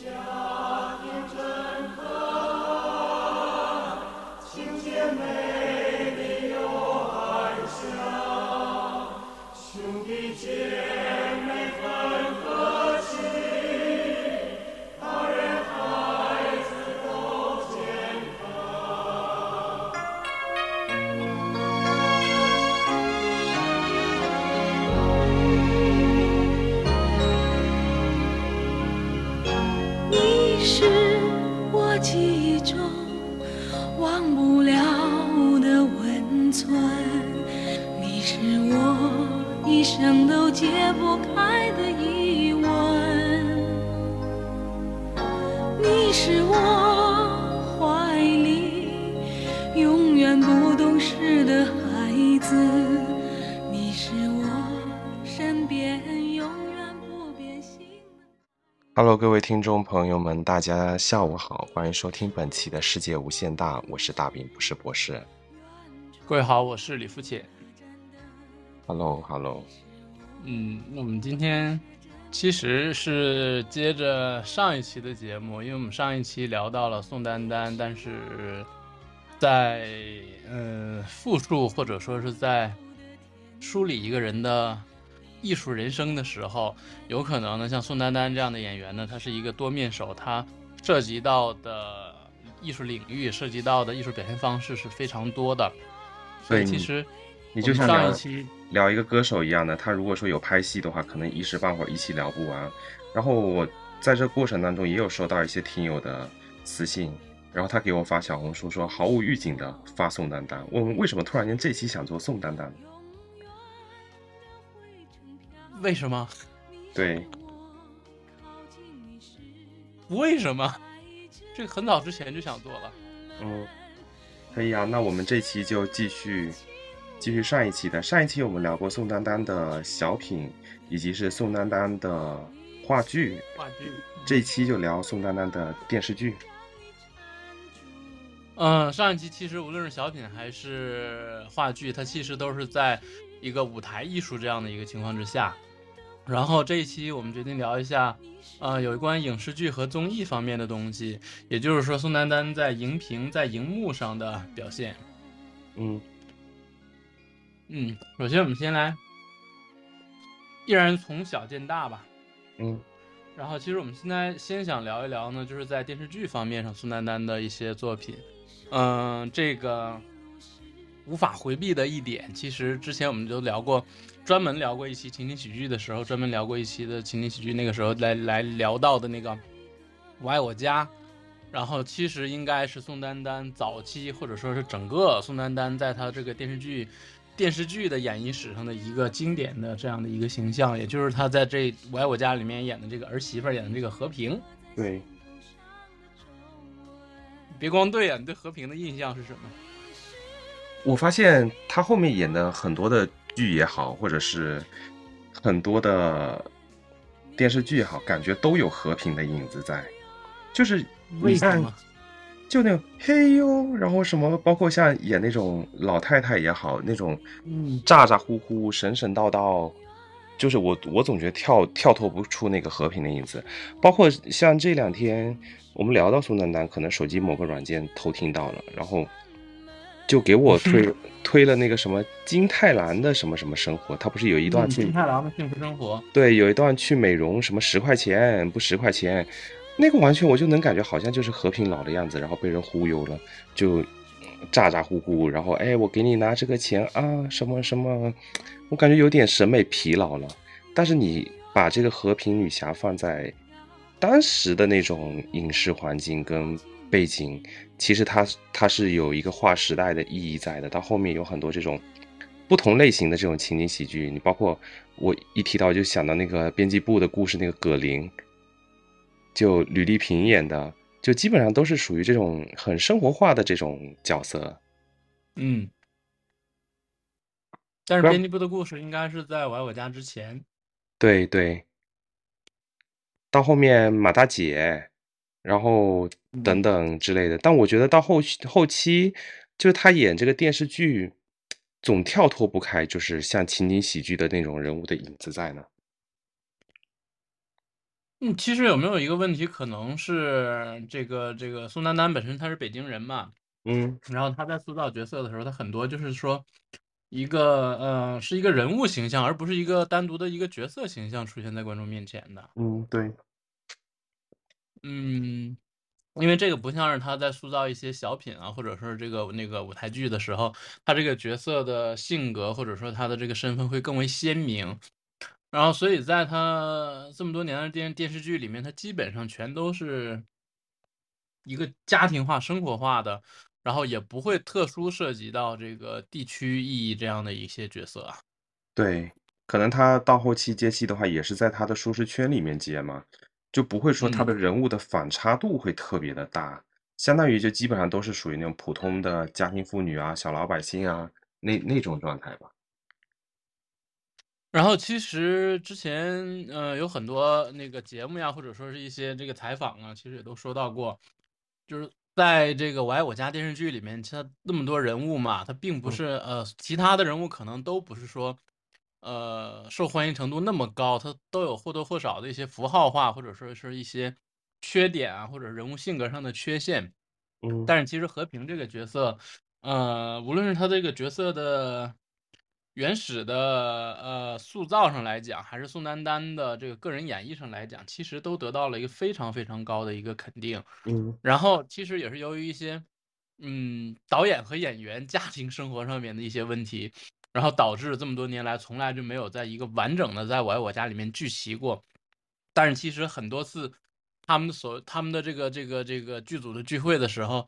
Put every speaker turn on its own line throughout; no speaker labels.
你
听众朋友们，大家下午好，欢迎收听本期的世界无限大，我是大饼，不是博士。
各位好，我是李富且。
Hello，Hello，
嗯，那我们今天其实是接着上一期的节目，因为我们上一期聊到了宋丹丹，但是在呃复述或者说是在梳理一个人的艺术人生的时候，有可能呢，像宋丹丹这样的演员呢，他是一个多面手，他涉及到的艺术领域、涉及到的艺术表现方式是非常多的。所以
对
其实
你就像聊
上一期
聊一个歌手一样的，他如果说有拍戏的话，可能一时半会儿一期聊不完。然后我在这过程当中也有收到一些听友的私信，然后他给我发小红书说毫无预警的发宋丹丹，问我为什么突然间这期想做宋丹丹？
为什么？
对，
为什么？这个很早之前就想做了。
嗯，可以啊，那我们这期就继续继续上一期的。上一期我们聊过宋丹丹的小品，以及是宋丹丹的话剧，
话剧，
这一期就聊宋丹丹的电视剧。
嗯，上一期其实无论是小品还是话剧，它其实都是在一个舞台艺术这样的一个情况之下。然后这一期我们决定聊一下，呃，有关影视剧和综艺方面的东西，也就是说宋丹丹在荧屏、在荧幕上的表现。
嗯
嗯，首先我们先来，依然从小见大吧。
嗯
然后，其实我们现在先想聊一聊呢，就是在电视剧方面上，宋丹丹的一些作品。嗯，这个无法回避的一点，其实之前我们就聊过，专门聊过一期情景喜剧的时候，专门聊过一期的情景喜剧，那个时候来来聊到的那个《我爱我家》。然后，其实应该是宋丹丹早期，或者说是整个宋丹丹在她这个电视剧电视剧的演绎史上的一个经典的这样的一个形象，也就是她在这《我爱我家》里面演的这个儿媳妇儿演的这个和平。
对，
别光对啊，你对和平的印象是什么？
我发现他后面演的很多的剧也好，或者是很多的电视剧也好，感觉都有和平的影子在，就是你看？就那种嘿呦，然后什么，包括像演那种老太太也好，那种
嗯
咋咋呼呼、神神叨叨，就是我我总觉得跳跳脱不出那个和平的影子。包括像这两天我们聊到宋丹丹，可能手机某个软件偷听到了，然后就给我推 推了那个什么金泰兰的什么什么生活，他不是有一段去
金太郎的幸福生活，
对，有一段去美容，什么十块钱不十块钱，那个完全我就能感觉好像就是和平老的样子，然后被人忽悠了，就咋咋呼呼，然后哎，我给你拿这个钱啊，什么什么，我感觉有点审美疲劳了。但是你把这个和平女侠放在当时的那种影视环境跟背景，其实它它是有一个划时代的意义在的。到后面有很多这种不同类型的这种情景喜剧，你包括我一提到就想到那个编辑部的故事，那个葛林，就吕丽萍演的，就基本上都是属于这种很生活化的这种角色。
嗯。但是编辑部的故事应该是在《我爱我家》之前，
对对，到后面马大姐，然后等等之类的。但我觉得到后期后期，就是他演这个电视剧，总跳脱不开，就是像情景喜剧的那种人物的影子在呢。
嗯，其实有没有一个问题，可能是这个这个宋丹丹本身她是北京人嘛，
嗯
然后她在塑造角色的时候，她很多就是说一个呃是一个人物形象，而不是一个单独的一个角色形象出现在观众面前的。
嗯，对，
嗯，因为这个不像是他在塑造一些小品啊，或者是这个那个舞台剧的时候，他这个角色的性格或者说他的这个身份会更为鲜明。然后，所以在他这么多年的电电视剧里面，他基本上全都是一个家庭化、生活化的，然后也不会特殊涉及到这个地区意义这样的一些角色啊。
对，可能他到后期接戏的话，也是在他的舒适圈里面接嘛，就不会说他的
嗯
人物的反差度会特别的大，相当于就基本上都是属于那种普通的家庭妇女啊、小老百姓啊那那种状态吧。
然后其实之前，呃，有很多那个节目呀，或者说是一些这个采访啊，其实也都说到过，就是在这个《我爱我家》电视剧里面，其他那么多人物嘛，他并不
嗯
是呃，其他的人物可能都不是说，呃，受欢迎程度那么高，它都有或多或少的一些符号化，或者说是一些缺点啊，或者人物性格上的缺陷。
嗯
但是其实和平这个角色，呃，无论是他这个角色的原始的呃塑造上来讲，还是宋丹丹的这个个人演绎上来讲，其实都得到了一个非常非常高的一个肯定。
嗯
然后其实也是由于一些嗯导演和演员家庭生活上面的一些问题，然后导致这么多年来从来就没有在一个完整的在我爱我家里面聚齐过。但是其实很多次他们所他们的这个这个这个剧组的聚会的时候，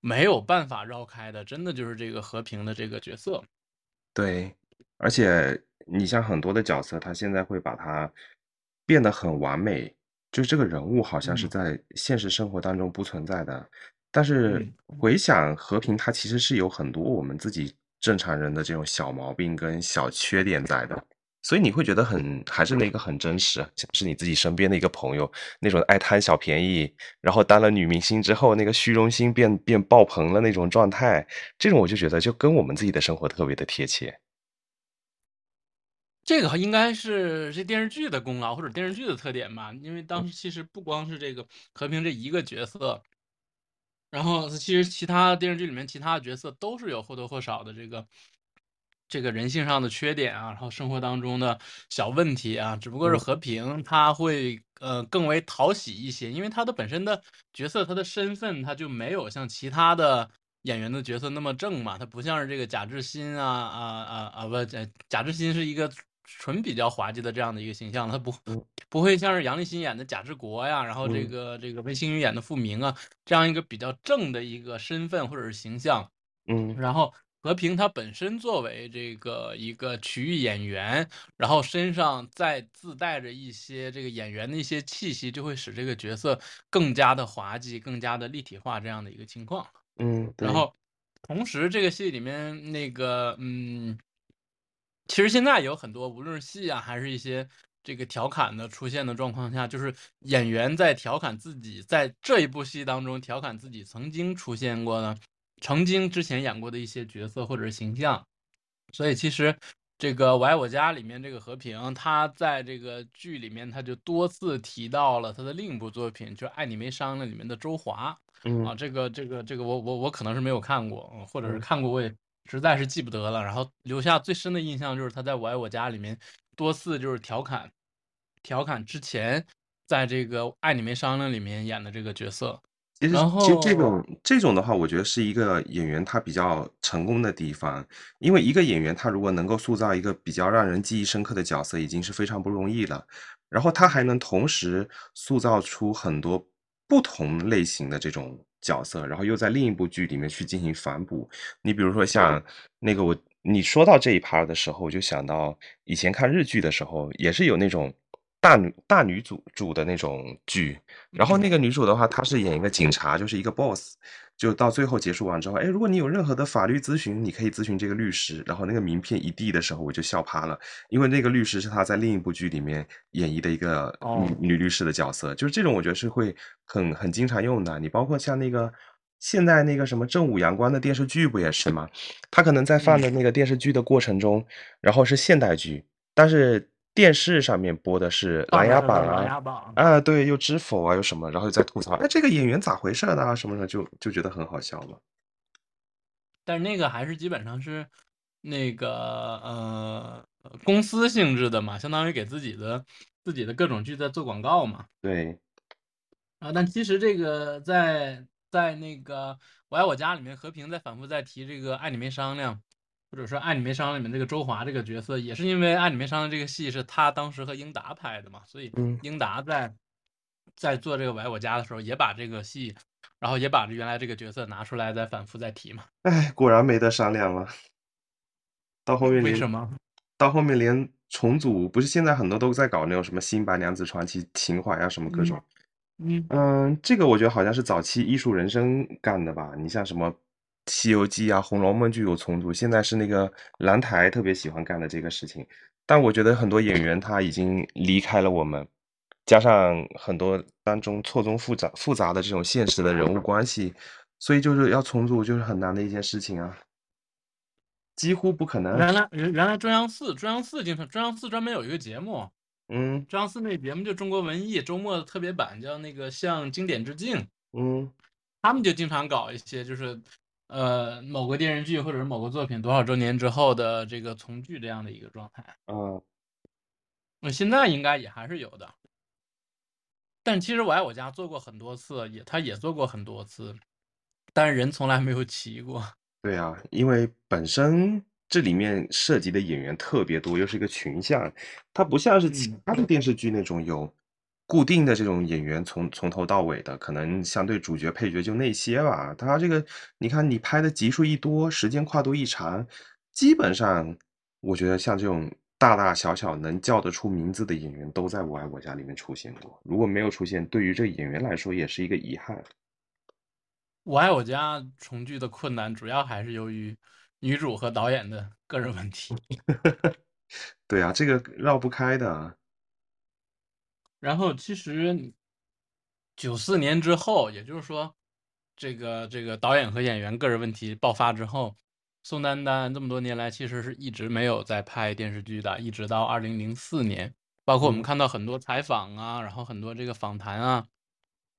没有办法绕开的，真的就是这个和平的这个角色。
对，而且你像很多的角色，他现在会把它变得很完美，就是这个人物好像是
嗯
在现实生活当中不存在的，但是
嗯
回想和平，它其实是有很多我们自己正常人的这种小毛病跟小缺点在的，所以你会觉得很还是那个很真实，像是你自己身边的一个朋友那种爱贪小便宜，然后当了女明星之后，那个虚荣心变变爆棚了那种状态，这种我就觉得就跟我们自己的生活特别的贴切。
这个应该是这电视剧的功劳或者电视剧的特点吧，因为当时其实不光是这个和平这一个角色，然后其实其他电视剧里面其他的角色都是有或多或少的这个这个人性上的缺点啊，然后生活当中的小问题啊，只不过是
嗯。
和平他会呃更为讨喜一些，因为他的本身的角色他的身份他就没有像其他的演员的角色那么正嘛，他不像是这个贾志新啊啊啊啊不，贾贾志新是一个纯比较滑稽的这样的一个形象，他不
嗯
不会像是杨立新演的贾志国呀，然后这
嗯
个这个魏星宇演的傅明啊，这样一个比较正的一个身份或者是形象。
嗯
然后和平他本身作为这个一个曲艺演员，然后身上再自带着一些这个演员的一些气息，就会使这个角色更加的滑稽，更加的立体化这样的一个情况。
嗯，
然后同时这个戏里面那个嗯，其实现在有很多无论是戏啊，还是一些这个调侃的出现的状况下，就是演员在调侃自己，在这一部戏当中调侃自己曾经出现过的、曾经之前演过的一些角色或者是形象。所以其实这个《我爱我家》里面这个和平，他在这个剧里面他就多次提到了他的另一部作品，就是《爱你没商量》里面的周华。
嗯
啊，这个这个这个我我我可能是没有看过，嗯或者是
嗯
看过我也实在是记不得了。然后留下最深的印象就是他在《我爱我家》里面多次就是调侃，调侃之前在这个《爱你没商量》里面演的这个角色。
其实其实这种这种的话，我觉得是一个演员他比较成功的地方，因为一个演员他如果能够塑造一个比较让人记忆深刻的角色，已经是非常不容易了。然后他还能同时塑造出很多不同类型的这种角色，然后又在另一部剧里面去进行反哺。你比如说像。那个我，你说到这一趴的时候，我就想到以前看日剧的时候，也是有那种大女大女主主的那种剧，然后那个女主的话，她是演一个警察，就是一个 boss，就到最后结束完之后，哎，如果你有任何的法律咨询，你可以咨询这个律师。然后那个名片一递的时候，我就笑趴了，因为那个律师是他在另一部剧里面演绎的一个
哦
女女律师的角色，就是这种我觉得是会很很经常用的。你包括像那个现在那个什么正午阳光的电视剧不也是吗？他可能在放的那个电视剧的过程中，然后是现代剧，但是电视上面播的是《琅琊榜》
琅
啊，
琊榜，
啊，对，又知否啊，又什么，然后又在吐槽，哎，这个演员咋回事呢？什么的，就就觉得很好笑嘛。
但是那个还是基本上是那个呃公司性质的嘛，相当于给自己的自己的各种剧在做广告嘛。
对，
啊，但其实这个在在那个《我爱我家》里面，和平在反复在提这个“爱你没商量”，或者说“爱你没商量”里面这个周华这个角色，也是因为“爱你没商量”这个戏是他当时和英达拍的嘛，所以
嗯
英达在在做这个《我爱我家》的时候，也把这个戏，然后也把原来这个角色拿出来再反复再提嘛。
哎，果然没得商量了。到后面连
为什么？
到后面连重组，不是现在很多都在搞那种什么新白娘子传奇情怀啊，什么各种。
嗯，
嗯，这个我觉得好像是早期艺术人生干的吧。你像什么《西游记》啊，《红楼梦》就有重组，现在是那个蓝台特别喜欢干的这个事情。但我觉得很多演员他已经离开了我们，加上很多当中错综复杂复杂的这种现实的人物关系，所以就是要重组就是很难的一件事情啊，几乎不可能。
原来原原来中央四中央四经常中央四专门有一个节目，
嗯
中央四那节目就中国文艺周末的特别版，叫那个向经典致敬。
嗯
他们就经常搞一些就是，呃，某个电视剧或者是某个作品多少周年之后的这个重聚这样的一个状态。
嗯
那现在应该也还是有的，但其实我爱我家做过很多次，也他也做过很多次，但是人从来没有齐过。
对啊，因为本身这里面涉及的演员特别多，又是一个群像，它不像是其
嗯
他的电视剧那种有固定的这种演员从从头到尾的，可能相对主角配角就那些吧。他这个你看你拍的集数一多，时间跨度一长，基本上我觉得像这种大大小小能叫得出名字的演员都在《我爱我家》里面出现过。如果没有出现，对于这个演员来说也是一个遗憾。
我爱我家重聚的困难主要还是由于女主和导演的个人问题。
对啊，这个绕不开的啊。
然后其实九四年之后，也就是说，这个这个导演和演员个人问题爆发之后，宋丹丹这么多年来其实是一直没有在拍电视剧的，一直到二零零四年，包括我们
嗯
看到很多采访啊，然后很多这个访谈啊，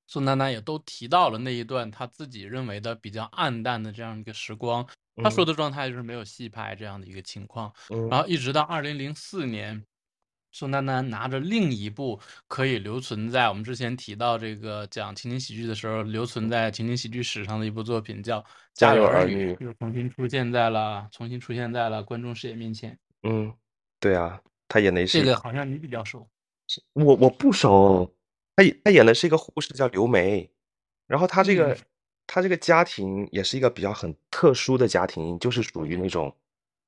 宋丹丹也都提到了那一段她自己认为的比较暗淡的这样一个时光。她说
嗯
的状态就是没有戏拍这样的一个情况。
嗯
然后一直到二零零四年，宋丹丹拿着另一部可以留存在我们之前提到这个讲情景喜剧的时候留存在情景喜剧史上的一部作品，叫《
家有儿
女
女》，
又重新出现在了重新出现在了观众视野面前。
嗯，对啊，他演的是
这个好像你比较熟。
我我不熟，他演他演的是一个护士叫刘梅，然后他这个、
嗯
他这个家庭也是一个比较很特殊的家庭，就是属于那种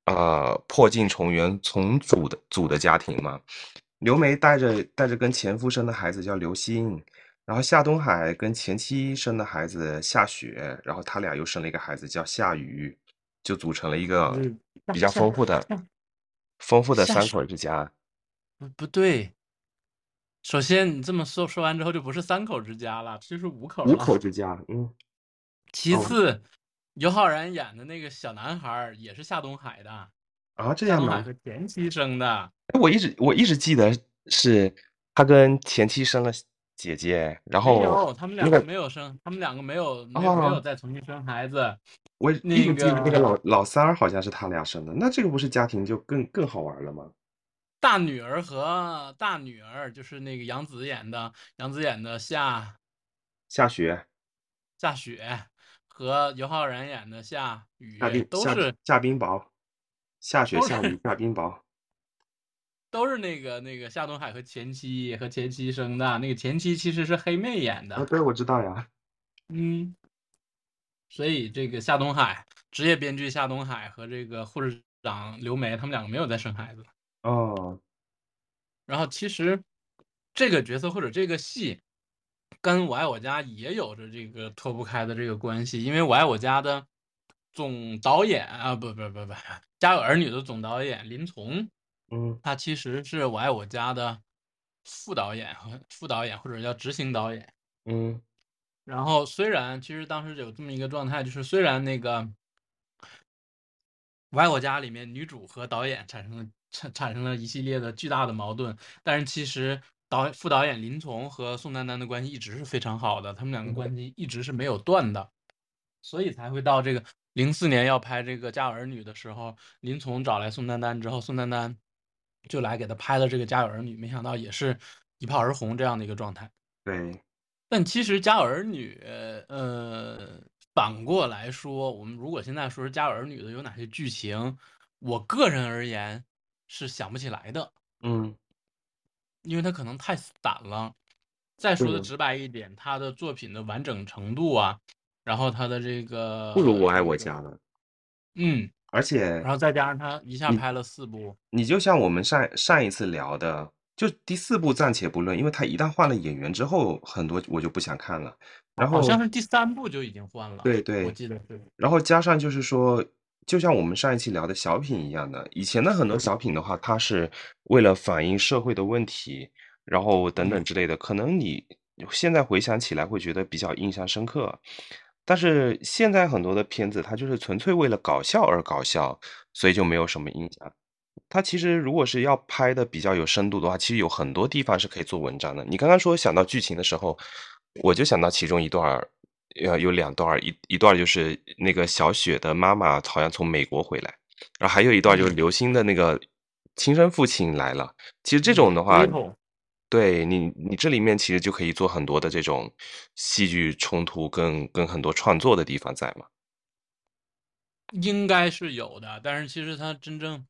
呃破镜重圆重组的组的家庭嘛。刘梅带着带着跟前夫生的孩子叫刘星，然后夏东海跟前妻生的孩子夏雪，然后他俩又生了一个孩子叫夏雨，就组成了一个
嗯
比较丰富的
夏
丰富的三口之家。
不不对，首先你这么说说完之后就不是三口之家了，这就是五口
五。口之家，嗯，
其
哦
次，尤浩然演的那个小男孩儿也是夏东海的，
啊，这样吗？
和前妻生的。
哎我一直我一直记得是他跟前妻生了姐姐，然后
没有，他们两个没有生，他们两个没有没有没有
哦
再重新生孩子。
我一
那
直记得那个
个
老老三儿好像是他俩生的，那这个不是家庭就更更好玩了吗？
大女儿和大女儿就是那个杨紫演的，杨紫演的夏
夏雪、
夏雪和尤浩然演的夏雨都是
夏冰雹、夏雪、
都是
夏雨、夏冰雹。
都是那个那个夏东海和前妻和前妻生的，那个前妻其实是黑妹演
啊，
的，
对，我知道呀。
嗯，所以这个夏东海职业编剧夏东海和这个护士长刘梅他们两个没有再生孩子。
哦，
然后其实这个角色或者这个戏跟《我爱我家》也有着这个脱不开的这个关系，因为《我爱我家》的总导演啊，不不不不，《家有儿女》的总导演林从，
嗯
他其实是《我爱我家》的副导演和副导演或者叫执行导演。
嗯
然后虽然其实当时有这么一个状态，就是虽然那个《我爱我家》里面女主和导演产生了产产生了一系列的巨大的矛盾。但是其实导副导演林从和宋丹丹的关系一直是非常好的，他们两个关系一直是没有断的，所以才会到这个零四年要拍这个《家有儿女》的时候，林从找来宋丹丹之后，宋丹丹就来给他拍了这个《家有儿女》，没想到也是一炮而红这样的一个状态。
对，
但其实《家有儿女》呃，反过来说，我们如果现在说是《家有儿女》的有哪些剧情，我个人而言是想不起来的，
嗯，
因为他可能太散了。再说的
嗯
直白一点，他的作品的完整程度啊，然后他的这个
不如我爱我家了。
嗯，
而且
然后再加上他一下拍了四部，
你就像我们上上一次聊的，就第四部暂且不论，因为他一旦换了演员之后，很多我就不想看了。然后
好像是第三部就已经换了，
对对
我记得是。
然后加上就是说，就像我们上一期聊的小品一样的，以前的很多小品的话，它是为了反映社会的问题，然后等等之类的，可能你现在回想起来会觉得比较印象深刻。但是现在很多的片子，它就是纯粹为了搞笑而搞笑，所以就没有什么印象。它其实如果是要拍的比较有深度的话，其实有很多地方是可以做文章的。你刚刚说想到剧情的时候，我就想到其中一段儿，呃，有两段儿，一一段就是那个小雪的妈妈好像从美国回来，然后还有一段就是
嗯
刘星的那个亲生父亲来了。其实这种的话，对你，你这里面其实就可以做很多的这种戏剧冲突跟跟很多创作的地方在嘛。
应该是有的，但是其实它真正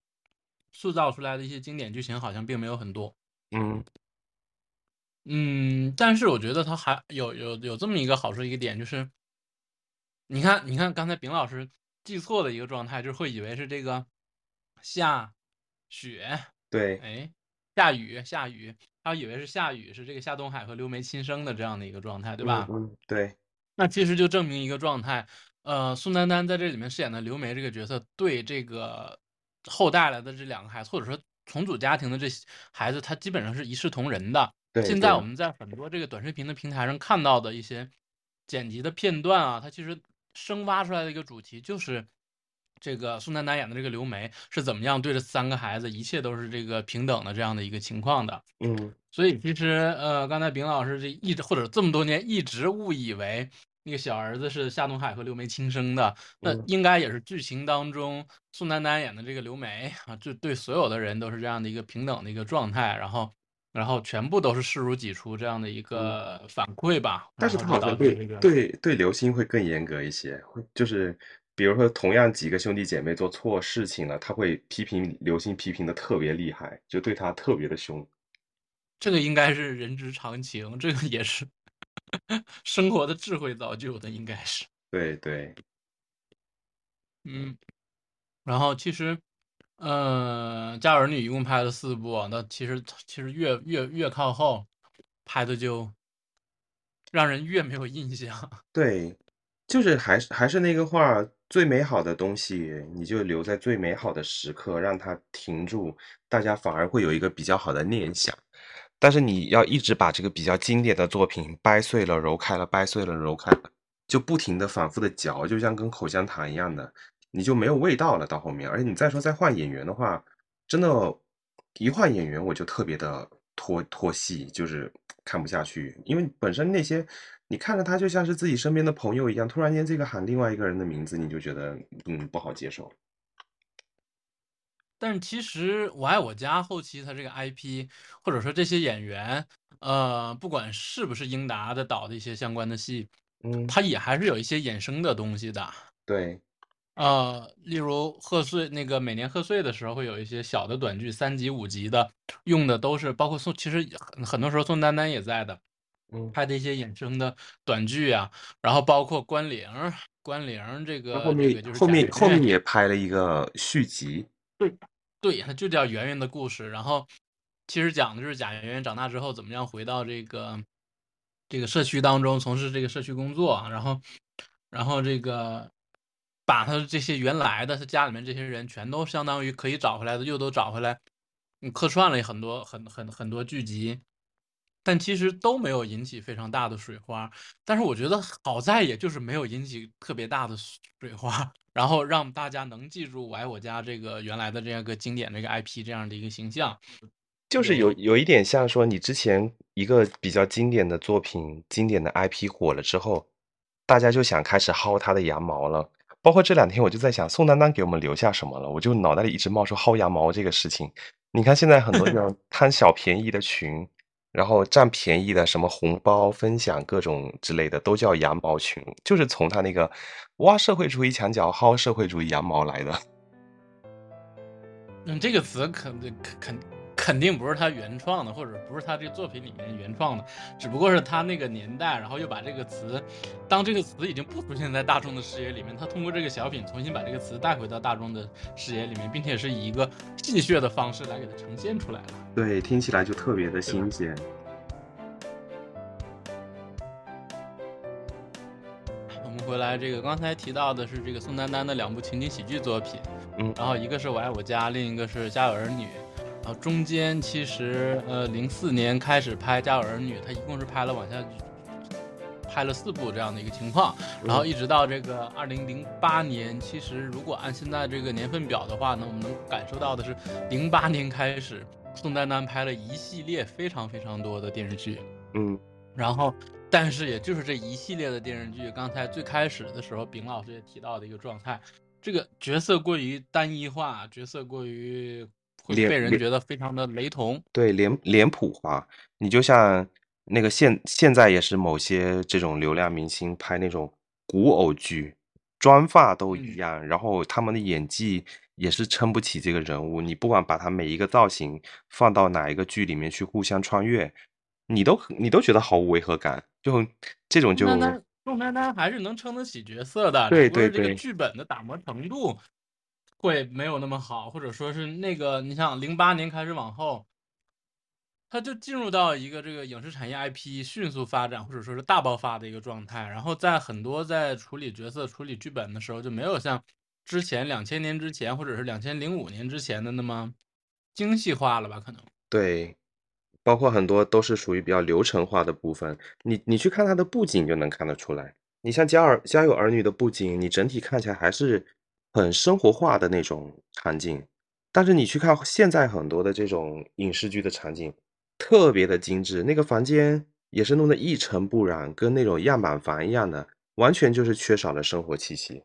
塑造出来的一些经典剧情好像并没有很多。
嗯
嗯，但是我觉得它还有有有这么一个好处一个点，就是你看，你看刚才丙老师记错的一个状态，就是会以为是这个下雪，
对，
哎，下雨下雨，他以为是下雨是这个夏东海和刘梅亲生的这样的一个状态，对吧？
嗯，嗯对，
那其实就证明一个状态，呃，宋丹丹在这里面饰演的刘梅这个角色，对这个后带来的这两个孩子，或者说重组家庭的这些孩子，他基本上是一视同仁的。
对
现在我们在很多这个短视频的平台上看到的一些剪辑的片段啊，它其实生挖出来的一个主题就是。这个宋丹丹演的这个刘梅是怎么样对这三个孩子，一切都是这个平等的这样的一个情况的。
嗯
所以其实呃，刚才丙老师这一直或者这么多年一直误以为那个小儿子是夏东海和刘梅亲生的，那
嗯
应该也是剧情当中宋丹丹演的这个刘梅啊，就对所有的人都是这样的一个平等的一个状态，然后然后全部都是视如己出这样的一个反馈吧。
嗯但是他好像对对对刘星会更严格一些，会就是比如说同样几个兄弟姐妹做错事情了，他会批评刘星批评的特别厉害，就对他特别的凶。
这个应该是人之常情，这个也是 生活的智慧造就的，应该是。
对对，
嗯，然后其实，嗯，《家有儿女》一共拍了四部，那其实其实越越越靠后，拍的就让人越没有印象。
对，就是还是还是那个话，最美好的东西，你就留在最美好的时刻，让它停住，大家反而会有一个比较好的念想。但是你要一直把这个比较经典的作品掰碎了揉开了，掰碎了揉开了，就不停的反复的嚼，就像跟口香糖一样的，你就没有味道了到后面。而且你再说再换演员的话，真的，一换演员我就特别的拖拖戏，就是看不下去，因为本身那些你看着他就像是自己身边的朋友一样，突然间这个喊另外一个人的名字，你就觉得嗯不好接受。
但是其实《我爱我家》后期它这个 IP，或者说这些演员，呃，不管是不是英达的导的一些相关的戏，
嗯，
它也还是有一些衍生的东西的。
对，
呃，例如贺岁那个每年贺岁的时候，会有一些小的短剧，三集五集的，用的都是包括宋，其实很很多时候宋丹丹也在的，
嗯，
拍的一些衍生的短剧啊，然后包括关凌，关凌这个
后面
这个就是
后面后面也拍了一个续集，
对，它就叫圆圆的故事。然后其实讲的就是贾圆圆长大之后怎么样回到这个这个社区当中从事这个社区工作，然后然后这个把他这些原来的他家里面这些人全都相当于可以找回来的又都找回来，嗯，客串了很多很很很多剧集。但其实都没有引起非常大的水花，但是我觉得好在也就是没有引起特别大的水花，然后让大家能记住《我爱我家》这个原来的这样一个经典这个 IP 这样的一个形象。
就是有有一点像说，你之前一个比较经典的作品、经典的 IP 火了之后，大家就想开始薅它的羊毛了。包括这两天，我就在想，宋丹丹给我们留下什么了？我就脑袋里一直冒出薅羊毛这个事情。你看现在很多这种 贪小便宜的群，然后占便宜的什么红包分享各种之类的，都叫羊毛群，就是从他那个挖社会主义墙角薅社会主义羊毛来的。
嗯，这个词肯肯肯。肯定不是他原创的，或者不是他这个作品里面原创的，只不过是他那个年代，然后又把这个词，当这个词已经不出现在大众的视野里面，他通过这个小品重新把这个词带回到大众的视野里面，并且是以一个戏谑的方式来给它呈现出来了。
对，听起来就特别的新鲜。
我们回来，这个刚才提到的是这个宋丹丹的两部情景喜剧作品，
嗯，
然后一个是我爱我家，另一个是家有儿女。然后中间其实，呃，零四年开始拍《家有儿女》，他一共是拍了往下拍了四部这样的一个情况，然后一直到这个二零零八年，其实如果按现在这个年份表的话呢，我们能感受到的是，零八年开始，宋丹丹拍了一系列非常非常多的电视剧，
嗯，
然后，但是也就是这一系列的电视剧，刚才最开始的时候，丙老师也提到的一个状态，这个角色过于单一化，角色过于。会被人觉得非常的雷同，
对脸脸谱化。你就像那个现现在也是某些这种流量明星拍那种古偶剧，妆发都一样，然后他们的演技也是撑不起这个人物。你不管把他每一个造型放到哪一个剧里面去互相穿越，你都你都觉得毫无违和感。就这种就
宋丹丹还是能撑得起角色的，
对对
对，这个剧本的打磨程度。会没有那么好，或者说是那个，你像零八年开始往后，他就进入到一个这个影视产业 IP 迅速发展或者说是大爆发的一个状态。然后在很多在处理角色、处理剧本的时候，就没有像之前两千年之前或者是两千零五年之前的那么精细化了吧？可能
对，包括很多都是属于比较流程化的部分。你你去看它的布景就能看得出来。你像家儿家有儿女的布景，你整体看起来还是。很生活化的那种场景，但是你去看现在很多的这种影视剧的场景，特别的精致，那个房间也是弄得一尘不染，跟那种样板房一样的，完全就是缺少了生活气息。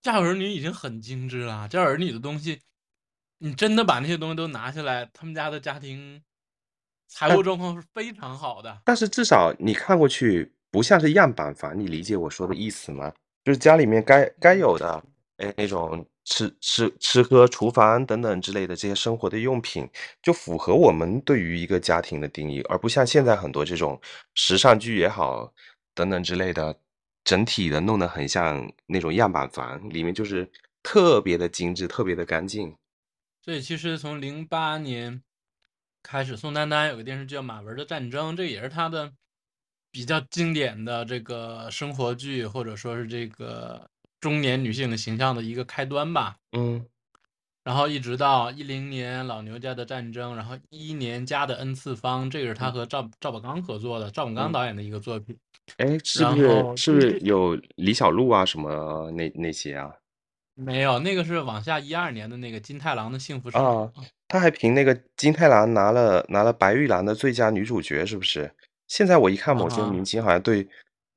家有儿女已经很精致了，家有儿女的东西，你真的把那些东西都拿下来，他们家的家庭财务状况是非常好的。
但是至少你看过去不像是样板房，你理解我说的意思吗？就是家里面该该有的。哎，那种吃吃吃喝、厨房等等之类的这些生活的用品，就符合我们对于一个家庭的定义，而不像现在很多这种时尚剧也好等等之类的，整体的弄得很像那种样板房，里面就是特别的精致、特别的干净。
所以，其实从零八年开始，宋丹丹有个电视剧叫《马文的战争》，这也是她的比较经典的这个生活剧，或者说是这个。中年女性的形象的一个开端吧，
嗯，
然后一直到一零年老牛家的战争，然后一一年家的 N 次方，这个是他和赵赵宝刚合作的，赵宝刚导演的一个作品。
哎，是不是是不是有李小璐啊什么那那些啊？
没有，那个是往下一二年的那个金太郎的幸福
啊，他还凭那个金太郎拿了拿了白玉兰的最佳女主角，是不是？现在我一看某些明星好像对。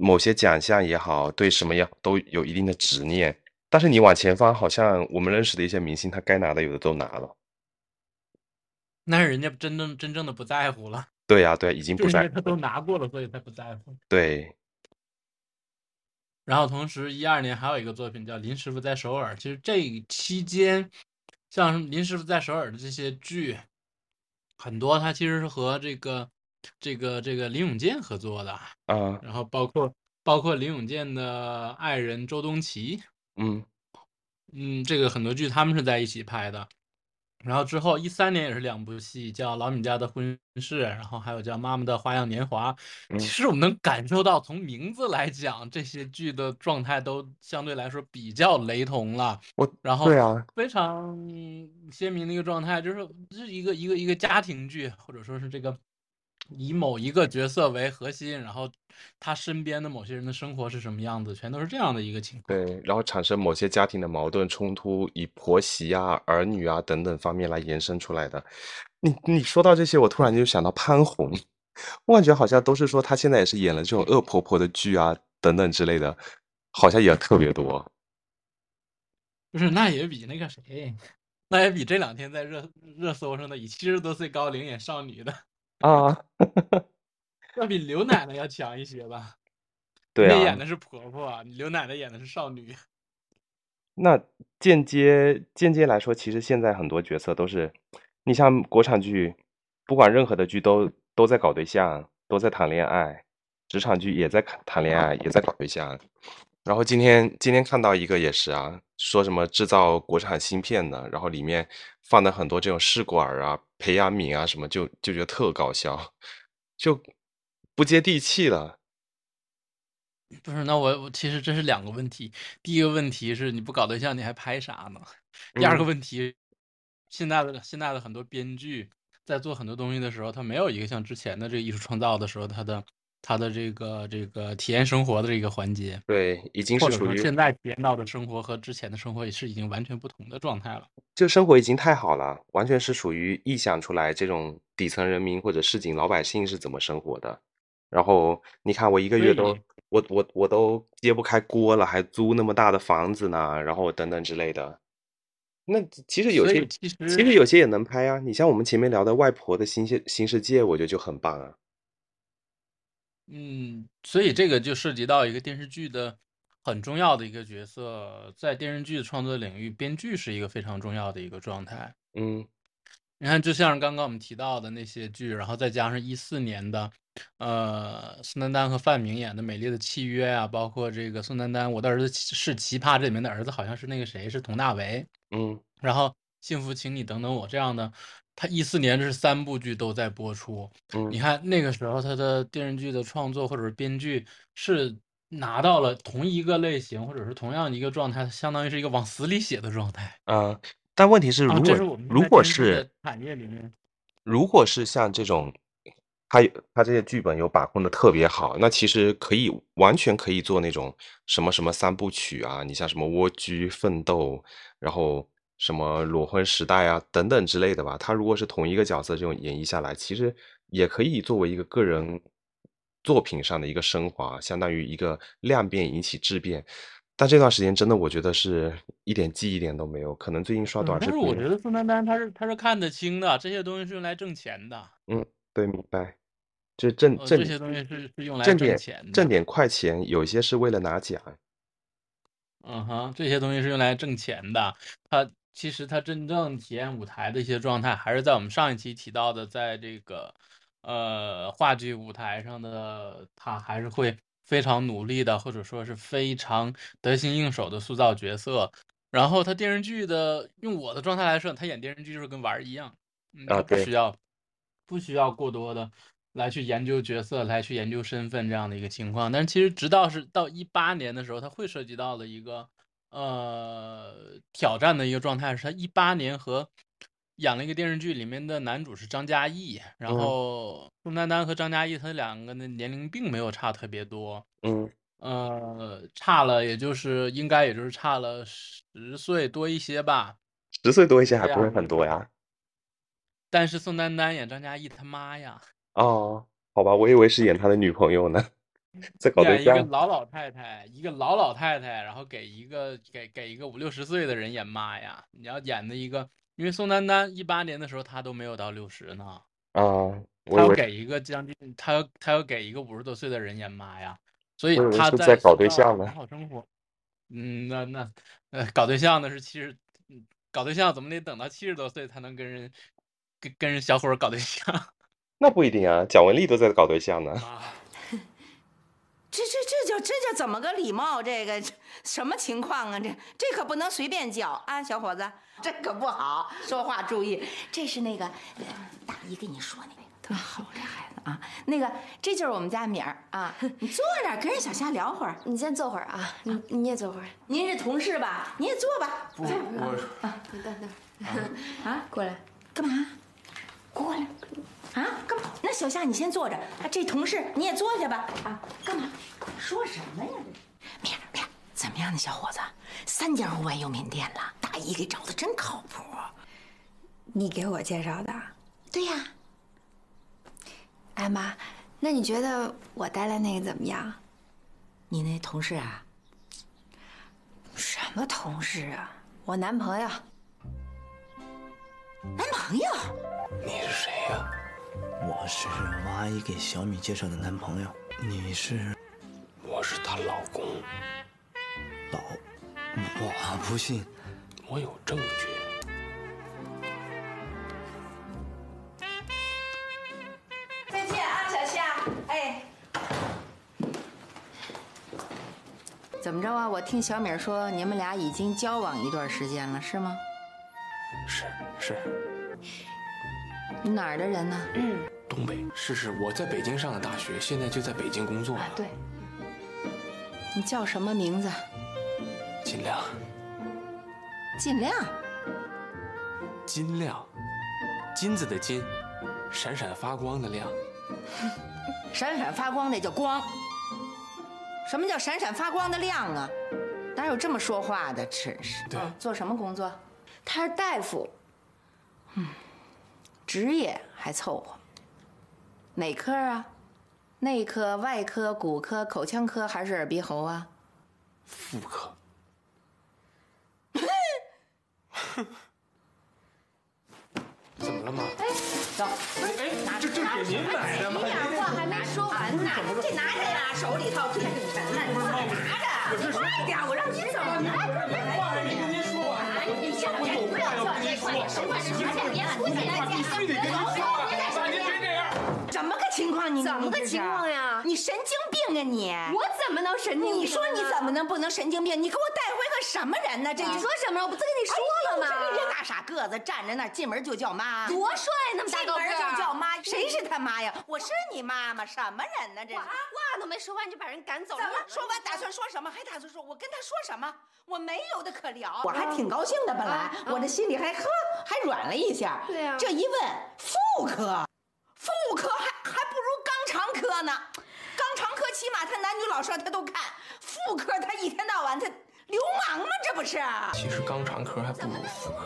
某些奖项也好，对什么也都有一定的执念，但是你往前翻，好像我们认识的一些明星，他该拿的有的都拿了，
那是人家真正真正的不在乎了。
对呀，对，已经不在乎，
他都拿过了，所以才不在乎。
对。
然后同时，一二年还有一个作品叫《林师傅在首尔》，其实这期间，像林师傅在首尔的这些剧，很多他其实是和这个。这个这个林永健合作的
啊，
然后包括包括林永健的爱人周冬琪，
嗯
嗯，这个很多剧他们是在一起拍的。然后之后一三年也是两部戏，叫《老米家的婚事》，然后还有叫《妈妈的花样年华》。其实我们能感受到，从名字来讲，这些剧的状态都相对来说比较雷同了。
我
然后
对啊，
非常鲜明的一个状态，就是这是一个一个一个家庭剧，或者说是这个。以某一个角色为核心，然后他身边的某些人的生活是什么样子，全都是这样的一个情况。
对，然后产生某些家庭的矛盾冲突，以婆媳啊、儿女啊等等方面来延伸出来的。你你说到这些，我突然就想到潘虹，我感觉好像都是说她现在也是演了这种恶婆婆的剧啊等等之类的，好像也特别多。
不是，那也比那个谁，那也比这两天在热热搜上的以七十多岁高龄演少女的
啊，
要比刘奶奶要强一些吧？
对啊，
演的是婆婆，刘奶奶演的是少女。
那间接间接来说，其实现在很多角色都是，你像国产剧，不管任何的剧都都在搞对象，都在谈恋爱，职场剧也在谈谈恋爱，也在搞对象。然后今天今天看到一个也是啊，说什么制造国产芯片的，然后里面放的很多这种试管啊、培养皿啊什么，就就觉得特搞笑，就不接地气了。
不是，那我我其实这是两个问题。第一个问题是你不搞对象你还拍啥呢？第二个问题，现在的现在的很多编剧在做很多东西的时候，他没有一个像之前的这个艺术创造的时候他的。他的这个这个体验生活的这个环节，
对，已经是属于
现在体验到的生活和之前的生活也是已经完全不同的状态了。
就生活已经太好了，完全是属于臆想出来这种底层人民或者市井老百姓是怎么生活的。然后你看，我一个月都我我我都揭不开锅了，还租那么大的房子呢，然后等等之类的。那其实有些其实有些也能拍啊。你像我们前面聊的《外婆的新世新世界》，我觉得就很棒啊。
嗯，所以这个就涉及到一个电视剧的很重要的一个角色，在电视剧的创作领域，编剧是一个非常重要的一个状态。
嗯，
你看，就像刚刚我们提到的那些剧，然后再加上一四年的，呃，宋丹丹和范明演的《美丽的契约》啊，包括这个宋丹丹《我的儿子是奇葩》，这里面的儿子好像是那个谁，是佟大为。
嗯，
然后《幸福，请你等等我》这样的。他一四年这是三部剧都在播出，你看那个时候他的电视剧的创作或者是编剧是拿到了同一个类型或者是同样一个状态，相当于是一个往死里写的状态。
嗯，但问题是，如果如果是
产业里面，
如果是像这种，他他这些剧本有把控的特别好，那其实可以完全可以做那种什么什么三部曲啊，你像什么蜗居、奋斗，然后。什么裸婚时代啊，等等之类的吧。他如果是同一个角色这种演绎下来，其实也可以作为一个个人作品上的一个升华，相当于一个量变引起质变。但这段时间真的，我觉得是一点记忆点都没有。可能最近刷短视频。
但是我觉得宋丹丹她是她是看得清的，这些东西是用来挣钱的。
嗯，对，明白。就挣挣
这些东西是是用来
挣
点钱的，
挣点快钱。有些是为了拿奖。
嗯哼，这些东西是用来挣钱的。他。其实他真正体验舞台的一些状态，还是在我们上一期提到的，在这个呃话剧舞台上的他，还是会非常努力的，或者说是非常得心应手的塑造角色。然后他电视剧的，用我的状态来说，他演电视剧就是跟玩儿一样，他不需要不需要过多的来去研究角色，来去研究身份这样的一个情况。但是其实直到是到一八年的时候，他会涉及到了一个。呃，挑战的一个状态是他一八年和演了一个电视剧，里面的男主是张嘉译，然后宋丹丹和张嘉译他两个的年龄并没有差特别多，
嗯，
呃，差了也就是应该也就是差了十岁多一些吧，
十岁多一些还不会很多呀。
但是宋丹丹演张嘉译他妈呀，
哦，好吧，我以为是演他的女朋友呢。
演一个老老太太，一个老老太太，然后给一个给给一个五六十岁的人演妈呀！你要演的一个，因为宋丹丹一八年的时候她都没有到六十呢。
啊，
她要给一个将近，她要她要给一个五十多岁的人演妈呀，所以他
在搞对象呢。
好生活，嗯，那那呃，搞对象的是七十，搞对象怎么得等到七十多岁才能跟人跟跟人小伙搞对象？
那不一定啊，蒋雯丽都在搞对象呢。
这这这叫这叫怎么个礼貌？这个什么情况啊？这这可不能随便叫啊，小伙子，这可不好，说话注意。这是那个大姨跟你说那个，特好这孩子啊。那个这就是我们家敏儿啊，你坐那儿跟人小夏聊会儿。
你先坐会儿啊，你你也坐会儿。
您是同事吧？你也坐吧。
不，我啊，你等等啊，
过来
干嘛？
过来。啊，干嘛？那小夏你先坐着，啊，这同事你也坐下吧。啊，干嘛？说什么呀？这面面，怎么样呢，小伙子？三家户外用品店了，大姨给找的真靠谱。
你给我介绍的？
对呀。
哎妈，那你觉得我带来那个怎么样？
你那同事啊？
什么同事啊？我男朋友。
男朋友？
你是谁呀？
我是我阿姨给小米介绍的男朋友。你是？
我是她老公。
老？我不信。
我有证据。
再见啊，小夏。哎。怎么着啊？我听小米说你们俩已经交往一段时间了，是吗？
是是。
你哪儿的人呢？
嗯，东北。是是，我在北京上的大学，现在就在北京工作。啊，
对。你叫什么名字？
金亮。
金亮。
金亮，金子的金，闪闪发光的亮。
闪闪发光那叫光。什么叫闪闪发光的亮啊？哪有这么说话的？真是。
对。
做什么工作？
他是大夫。
嗯。职业还凑合，哪科啊？内科、外科、骨科、口腔科还是耳鼻喉啊？
妇科。怎么了妈？哎，
走。
哎，这这给您买的吗？
你俩话还没说完呢，
这拿着呀，手里头攥着呢，拿着，快点，我让您走。
叫这快点，什么事情别出现了，
必须得跟您
情况？你
怎么个情况呀？
你神经病啊你！
我怎么能神经病？
你说你怎么能不能神经病？你给我带回个什么人呢？这
你说什么？我不都跟你说了吗？
这个大傻个子站在那儿，进门就叫妈，
多帅那么大个
进门就叫妈，谁是他妈呀？我是你妈妈？什么人呢？这
话都没说完你就把人赶走了？
说完打算说什么？还打算说？我跟他说什么？我没有的可聊。我还挺高兴的，本来我这心里还呵还软了一下。
对呀。
这一问妇科，妇科科呢。肛肠科起码他男女老少他都看，妇科他一天到晚他流氓吗？这不是？
其实肛肠科还不如妇科。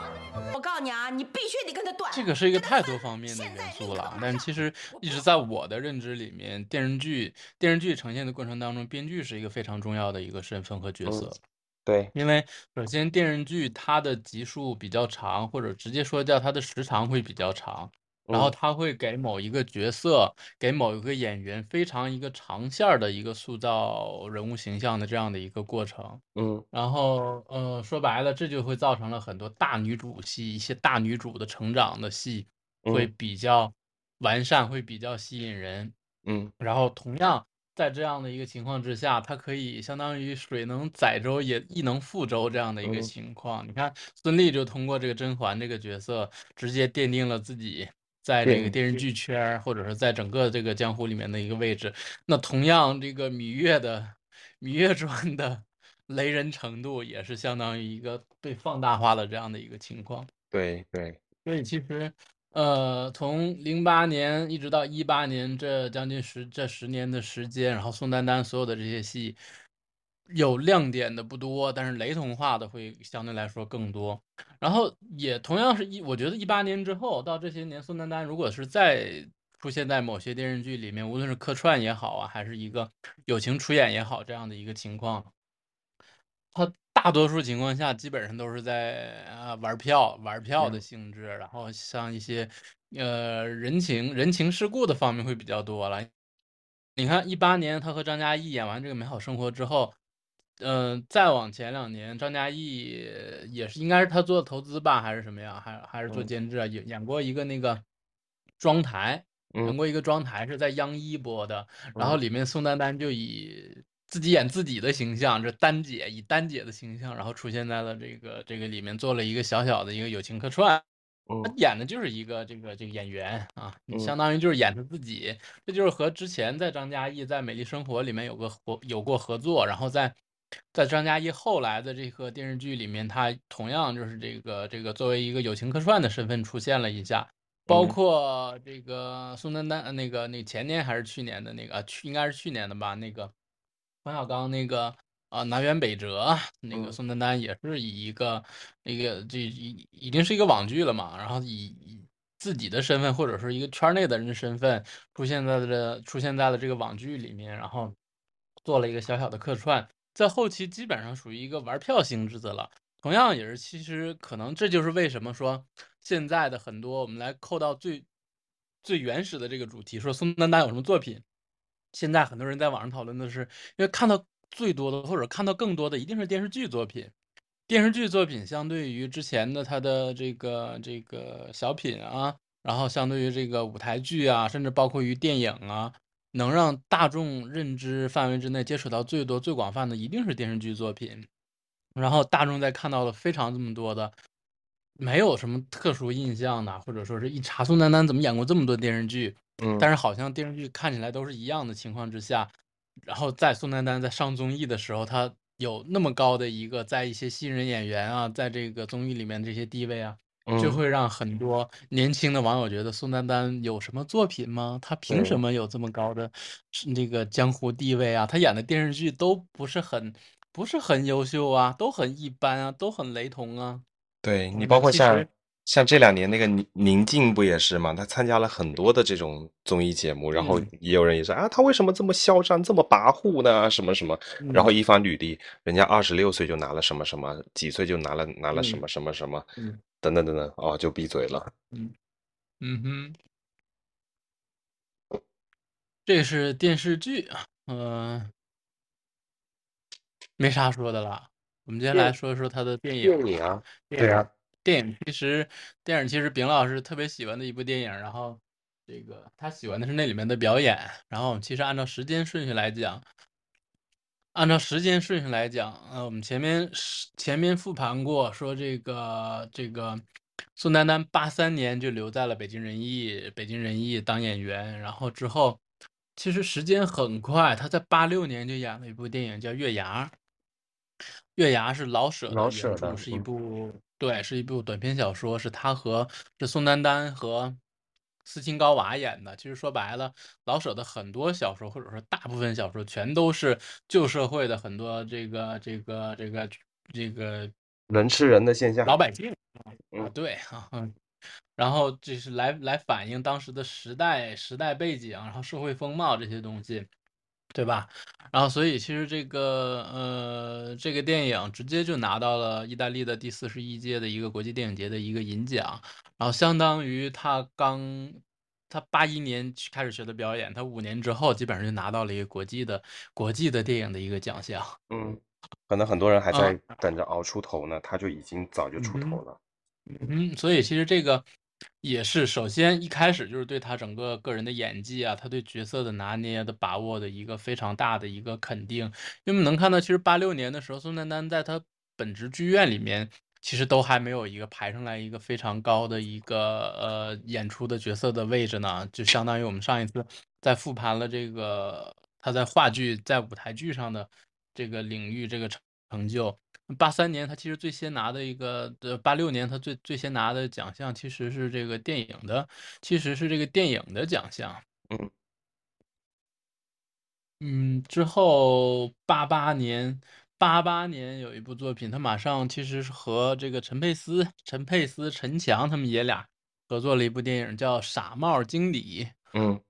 我告诉你啊，你必须得跟他断。
这个是一个太多方面的元素了，但其实一直在我的认知里面，电视剧电视剧呈现的过程当中，编剧是一个非常重要的一个身份和角色。
对，
因为首先电视剧它的集数比较长，或者直接说叫它的时长会比较长。然后他会给某一个角色，给某一个演员非常一个长线的一个塑造人物形象的这样的一个过程。
嗯，
然后呃，说白了，这就会造成了很多大女主戏，一些大女主的成长的戏会比较完善，会比较吸引人。
嗯，
然后同样在这样的一个情况之下，它可以相当于水能载舟，也亦能覆舟这样的一个情况。你看孙俪就通过这个甄嬛这个角色，直接奠定了自己。在这个电视剧圈或者是在整个这个江湖里面的一个位置，那同样这个芈月的《芈月传》的雷人程度也是相当于一个被放大化的这样的一个情况。
对对，
所以其实，呃，从零八年一直到一八年这将近十这十年的时间，然后宋丹丹所有的这些戏。有亮点的不多，但是雷同化的会相对来说更多。然后也同样是一，我觉得一八年之后到这些年，宋丹丹如果是再出现在某些电视剧里面，无论是客串也好啊，还是一个友情出演也好，这样的一个情况，他大多数情况下基本上都是在啊玩票玩票的性质，然后像一些呃人情人情世故的方面会比较多了。你看一八年他和张嘉译演完这个美好生活之后。嗯，再往前两年，张嘉译也是，应该是他做投资吧，还是什么呀？还还是做监制啊？演演过一个那个妆台，演过一个妆台是在央一播的，然后里面宋丹丹就以自己演自己的形象，这丹姐以丹姐的形象，然后出现在了这个这个里面，做了一个小小的一个友情客串，他演的就是一个这个这个演员啊，相当于就是演他自己，这就是和之前在张嘉译在《美丽生活》里面有个合有过合作，然后在。在张嘉译后来的这个电视剧里面，他同样就是这个这个作为一个友情客串的身份出现了一下，包
嗯
括这个宋丹丹，呃那个那前年还是去年的那个，啊去应该是去年的吧？那个冯小刚那个啊南辕北辙，那个
嗯
宋丹丹也是以一个那个这已已经是一个网剧了嘛，然后以以自己的身份或者是一个圈内的人的身份出现在了出现在了这个网剧里面，然后做了一个小小的客串，在后期基本上属于一个玩票性质的了。同样也是，其实可能这就是为什么说现在的很多，我们来扣到最最原始的这个主题，说宋丹丹有什么作品，现在很多人在网上讨论的是，因为看到最多的或者看到更多的一定是电视剧作品。电视剧作品相对于之前的他的这个这个小品啊，然后相对于这个舞台剧啊，甚至包括于电影啊，能让大众认知范围之内接触到最多最广泛的，一定是电视剧作品。然后大众在看到了非常这么多的，没有什么特殊印象的，或者说是一查宋丹丹怎么演过这么多电视剧，
嗯，
但是好像电视剧看起来都是一样的情况之下，然后在宋丹丹在上综艺的时候，她有那么高的一个在一些新人演员啊，在这个综艺里面这些地位啊，就
嗯
会让很多年轻的网友觉得宋丹丹有什么作品吗？她凭什
对
么有这么高的是那个江湖地位啊？她演的电视剧都不是很不是很优秀啊，都很一般啊，都很雷同啊。
对你
嗯
包括像
实
像这两年那个宁宁静不也是吗？她参加了很多的这种综艺节目，然后
嗯
也有人也说啊，她为什么这么嚣张，这么跋扈呢？什么什么，然后
嗯
一番履历，人家二十六岁就拿了什么什么，几岁就拿了拿了什
嗯
么什么什么，
嗯
等等等等，哦，就闭嘴了。
嗯嗯哼，这是电视剧啊，嗯、没啥说的了。我们接下来说一说他的电影。
电影啊，
电影
对啊，
电影其实电影其实丙老师特别喜欢的一部电影，然后这个他喜欢的是那里面的表演，然后我们其实按照时间顺序来讲，按照时间顺序来讲，呃，我们前面是前面复盘过，说这个这个宋丹丹八三年就留在了北京人艺，北京人艺当演员，然后之后其实时间很快，她在八六年就演了一部电影叫《月牙》。月牙是老舍的
老舍
原著，是一部对，是一部短篇小说，是他和是宋丹丹和斯琴高娃演的。其实说白了，老舍的很多小说，或者说大部分小说，全都是旧社会的很多这个这个这个这个
人吃人的现象。
老百姓啊，
嗯
对啊，嗯然后这是来来反映当时的时代、时代背景，然后社会风貌这些东西，对吧？然后所以其实这个呃这个电影直接就拿到了意大利的第四十一届的一个国际电影节的一个银奖，然后相当于他刚他八一年去开始学的表演，他五年之后基本上就拿到了一个国际的国际的电影的一个奖项。
嗯，可能很多人还
啊
在等着熬出头呢，他就已经早就出头了。
嗯，所以其实这个也是首先一开始就是对他整个个人的演技啊，他对角色的拿捏的把握的一个非常大的一个肯定。因为能看到，其实八六年的时候，宋丹丹在他本职剧院里面，其实都还没有一个排上来一个非常高的一个呃演出的角色的位置呢，就相当于我们上一次在复盘了这个他在话剧在舞台剧上的这个领域这个成成就。八三年他其实最先拿的一个，呃，八六年他最最先拿的奖项其实是这个电影的，其实是这个电影的奖项。
嗯
嗯，之后八八年，八八年有一部作品，他马上其实是和这个陈佩斯、陈佩斯、陈强他们爷俩合作了一部电影，叫《傻帽经理》。
嗯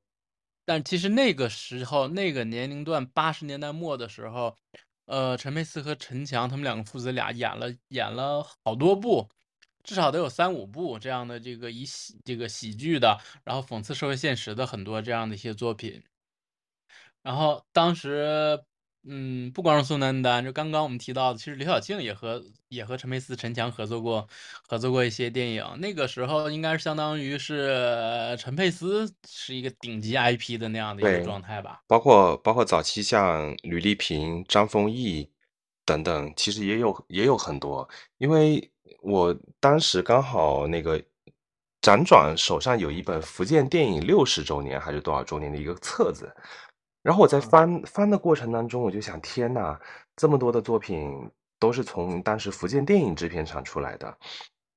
但其实那个时候，那个年龄段，八十年代末的时候，呃，陈佩斯和陈强他们两个父子俩演了演了好多部，至少得有三五部这样的这个以喜这个喜剧的，然后讽刺社会现实的很多这样的一些作品。然后当时，嗯，不光是宋丹丹，就刚刚我们提到的，其实刘晓庆也和也和陈佩斯、陈强合作过，合作过一些电影。那个时候应该是相当于是呃陈佩斯是一个顶级 IP 的那样的一个状态吧。
包括包括早期像吕丽萍、张丰毅等等，其实也有也有很多。因为我当时刚好那个辗转手上有一本福建电影六十周年还是多少周年的一个册子，然后我在翻翻的过程当中，我就想，天呐，这么多的作品都是从当时福建电影制片厂出来的，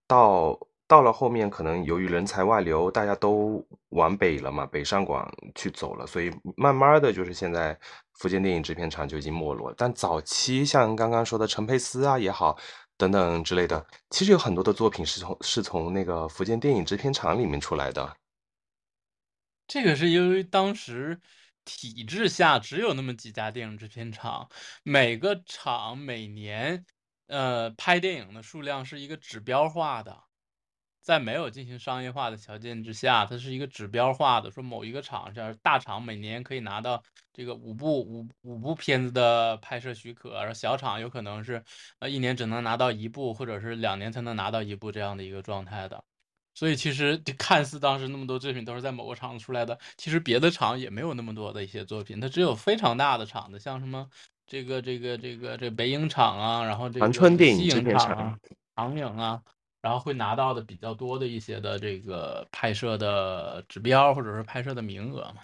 到到了后面，可能由于人才外流，大家都往北了嘛，北上广去走了，所以慢慢的就是现在福建电影制片厂就已经没落了。但早期像刚刚说的陈佩斯啊也好，等等之类的，其实有很多的作品是从是从那个福建电影制片厂里面出来的。
这个是因为当时体制下只有那么几家电影制片厂，每个厂每年呃拍电影的数量是一个指标化的，在没有进行商业化的条件之下，它是一个指标化的，说某一个厂像大厂每年可以拿到这个五部五五部片子的拍摄许可，然后小厂有可能是呃一年只能拿到一部，或者是两年才能拿到一部这样的一个状态的。所以其实看似当时那么多作品都是在某个厂子出来的，其实别的厂也没有那么多的一些作品，它只有非常大的厂子，像什么这个这个这个这北影厂啊，然后这个
春电
西
影
厂啊，、长影啊，然后会拿到的比较多的一些的这个拍摄的指标或者是拍摄的名额嘛。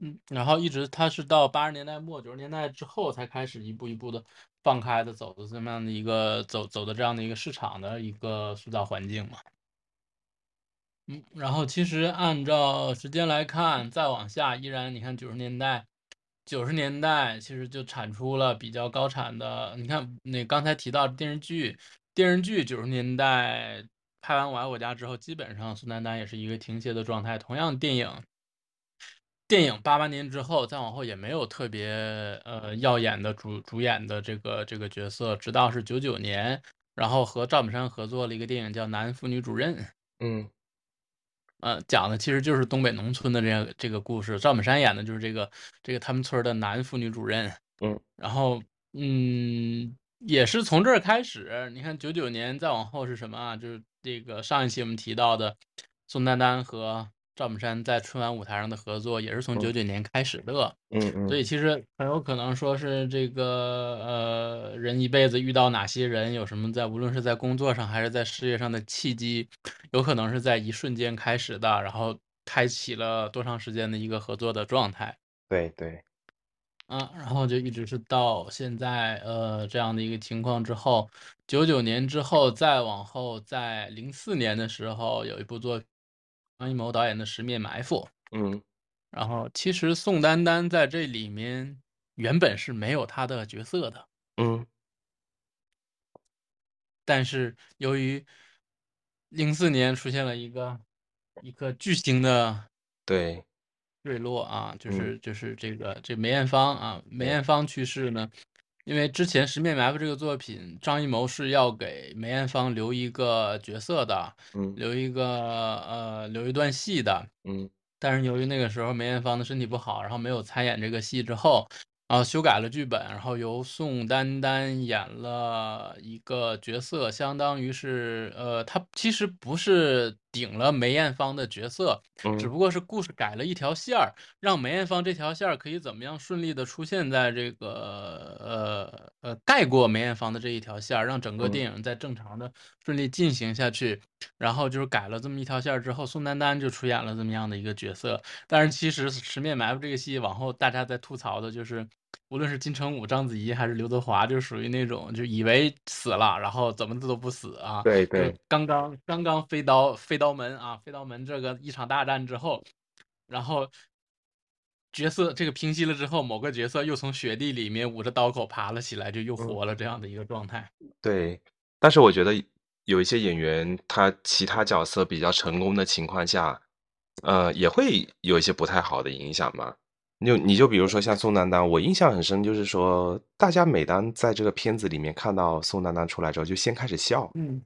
嗯，然后一直它是到八十年代末九十年代之后才开始一步一步的放开的走的这么样的一个走走的这样的一个市场的一个塑造环境嘛。嗯，然后其实按照时间来看，再往下依然你看九十年代，九十年代其实就产出了比较高产的，你看那刚才提到电视剧，电视剧九十年代拍完《我爱我家》之后，基本上宋丹丹也是一个停歇的状态。同样，电影电影八八年之后，再往后也没有特别呃耀眼的主主演的这个这个角色，直到是九九年，然后和赵本山合作了一个电影叫《男妇女主任》。
嗯
呃，讲的其实就是东北农村的这样这个故事。赵本山演的就是这个这个他们村的男妇女主任。
嗯，
然后嗯，也是从这儿开始。你看九九年再往后是什么啊？就是这个上一期我们提到的宋丹丹和赵本山在春晚舞台上的合作，也是从
嗯
九九年开始的。
嗯嗯，
所以其实很有可能说是这个呃人一辈子遇到哪些人，有什么在无论是在工作上还是在事业上的契机，有可能是在一瞬间开始的，然后开启了多长时间的一个合作的状态。
对对，
啊，然后就一直是到现在，呃，这样的一个情况之后，九九年之后再往后，在零四年的时候，有一部作张艺谋导演的《十面埋伏》，
嗯。
然后其实宋丹丹在这里面原本是没有她的角色的，
嗯。
但是由于零四年出现了一个一颗巨星的
对，
坠落啊，就
嗯。
是就是这个这梅艳芳啊，梅艳芳去世呢，因为之前《十面埋伏》这个作品，张艺谋是要给梅艳芳留一个角色的，
嗯。
留一个呃留一段戏的，
嗯。
但是由于那个时候梅艳芳的身体不好，然后没有参演这个戏之后，然后修改了剧本，然后由宋丹丹演了一个角色，相当于是呃，她其实不是顶了梅艳芳的角色，只
嗯
不过是故事改了一条线儿，让梅艳芳这条线儿可以怎么样顺利的出现在这个呃呃盖过梅艳芳的这一条线儿，让整个
嗯
电影在正常的顺利进行下去。然后就是改了这么一条线儿之后，宋丹丹就出演了这么样的一个角色。但是其实《十面埋伏》这个戏往后大家在吐槽的就是，无论是金城武、章子怡还是刘德华，就属于那种就以为死了，然后怎么的都不死啊。
对对，
刚刚刚刚飞刀飞刀门啊，飞刀门这个一场大战之后，然后角色这个平息了之后，某个角色又从雪地里面捂着刀口爬了起来，就又
嗯
活了这样的一个状态。
对，但是我觉得有一些演员，他其他角色比较成功的情况下，呃，也会有一些不太好的影响嘛。你就你就比如说像宋丹丹，我印象很深，就是说大家每当在这个片子里面看到宋丹丹出来之后，就先开始笑。
嗯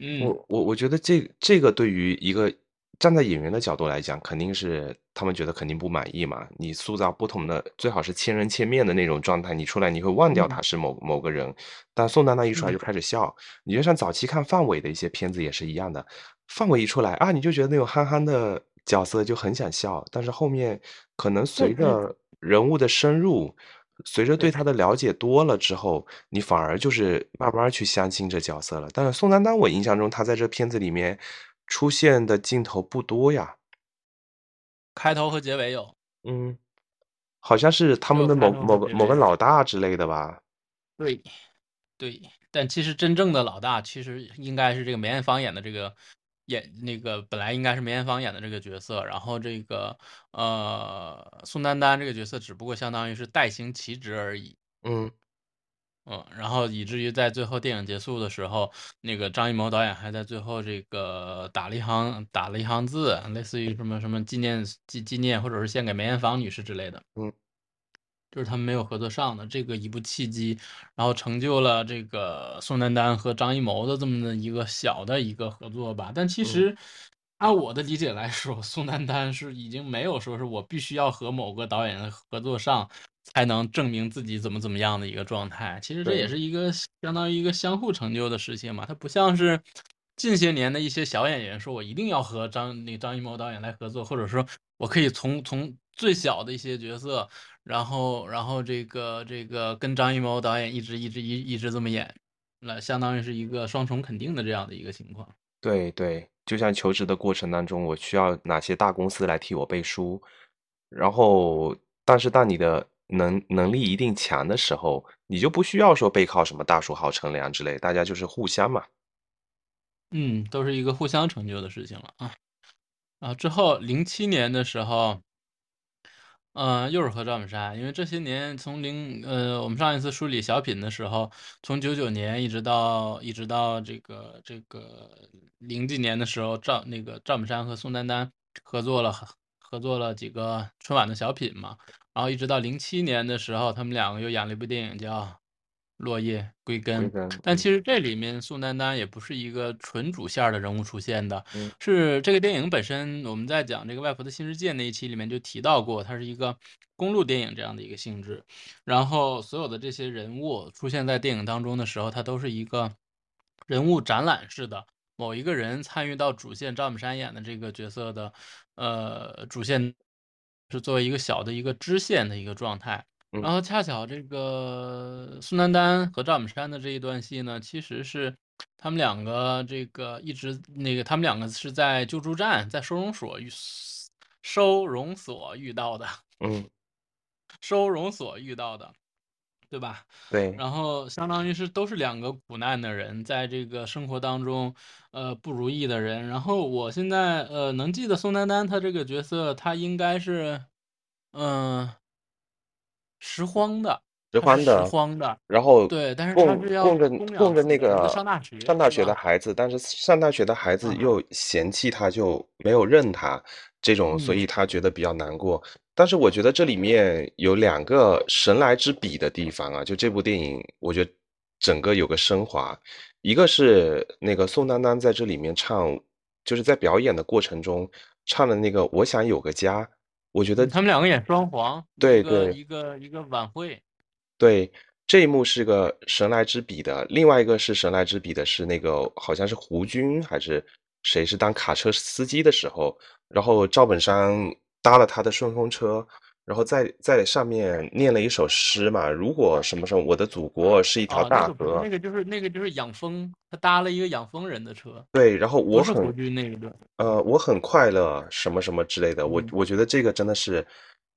嗯，
我我我觉得这这个对于一个站在演员的角度来讲，肯定是他们觉得肯定不满意嘛。你塑造不同的，最好是千人千面的那种状态，你出来你会忘掉
嗯
他是某某个人。但宋丹丹一出来就
嗯
开始笑，你就像早期看范伟的一些片子也是一样的，范伟一出来啊，你就觉得那种憨憨的角色就很想笑，但是后面可能随着人物的深入。随着对他的了解多了之后，你反而就是慢慢去相信这角色了。但是宋丹丹，我印象中她在这片子里面出现的镜头不多呀，
开头和结尾有。
嗯，好像是他们的某某个某个老大之类的吧。
对，对，但其实真正的老大其实应该是这个梅艳芳演的这个演那个本来应该是梅艳芳演的这个角色，然后这个呃宋丹丹这个角色只不过相当于是代行其职而已。
嗯
嗯，然后以至于在最后电影结束的时候，那个张艺谋导演还在最后这个打了一行打了一行字，类似于什么什么纪念纪纪念，或者是献给梅艳芳女士之类的。
嗯，
就是他们没有合作上的这个一部契机，然后成就了这个宋丹丹和张艺谋的这么的一个小的一个合作吧。但其实按我的理解来说，宋丹丹是已经没有说是我必须要和某个导演合作上。才能证明自己怎么怎么样的一个状态，其实这也是一个相当于一个相互成就的事情嘛。它不像是近些年的一些小演员，说我一定要和张那张艺谋导演来合作，或者说我可以从从最小的一些角色，然后然后这个这个跟张艺谋导演一直一直一一直这么演，那相当于是一个双重肯定的这样的一个情况。
对对，就像求职的过程当中，我需要哪些大公司来替我背书，然后但是当你的。能能力一定强的时候，你就不需要说背靠什么大树好乘凉之类，大家就是互相嘛。
嗯，都是一个互相成就的事情了啊。啊，之后零七年的时候，嗯，又是和赵本山，因为这些年从零呃，我们上一次梳理小品的时候，从九九年一直到一直到这个这个零几年的时候，赵那个赵本山和宋丹丹合作了合作了几个春晚的小品嘛。然后一直到零七年的时候，他们两个又演了一部电影叫《落叶归根》，但其实这里面宋丹丹也不是一个纯主线的人物出现的，是这个电影本身。我们在讲这个《外婆的新世界》那一期里面就提到过，它是一个公路电影这样的一个性质。然后所有的这些人物出现在电影当中的时候，它都是一个人物展览式的，某一个人参与到主线，赵本山演的这个角色的呃主线。是作为一个小的一个支线的一个状态，然后恰巧这个宋丹丹和赵本山的这一段戏呢，其实是他们两个这个一直那个他们两个是在救助站，在收容所遇收容所遇到的，
嗯，
收容所遇到的，对吧？
对。
然后相当于是都是两个苦难的人，在这个生活当中，呃，不如意的人。然后我现在呃能记得宋丹丹她这个角色，她应该是。嗯，拾荒的，
拾荒的，
拾荒的。
然后
对，但是
供
是要
供着供着那个
上大学
上大学的孩子，但是上大学的孩子又嫌弃他，就没有认他这种，所以他觉得比较难过。但是我觉得这里面有两个神来之笔的地方啊，就这部电影，我觉得整个有个升华。一个是那个宋丹丹在这里面唱，就是在表演的过程中唱的那个《我想有个家》。我觉得
他们两个演双簧，
对对，
一个一个晚会，
对这一幕是个神来之笔的，另外一个是神来之笔的是那个好像是胡军还是谁是当卡车司机的时候，然后赵本山搭了他的顺风车。然后在在上面念了一首诗嘛，如果什么时候我的祖国是一条大河，
那个就是那个就是养蜂，他搭了一个养蜂人的车。
对，然后我很
那个，
呃，我很快乐，什么什么之类的。我我觉得这个真的是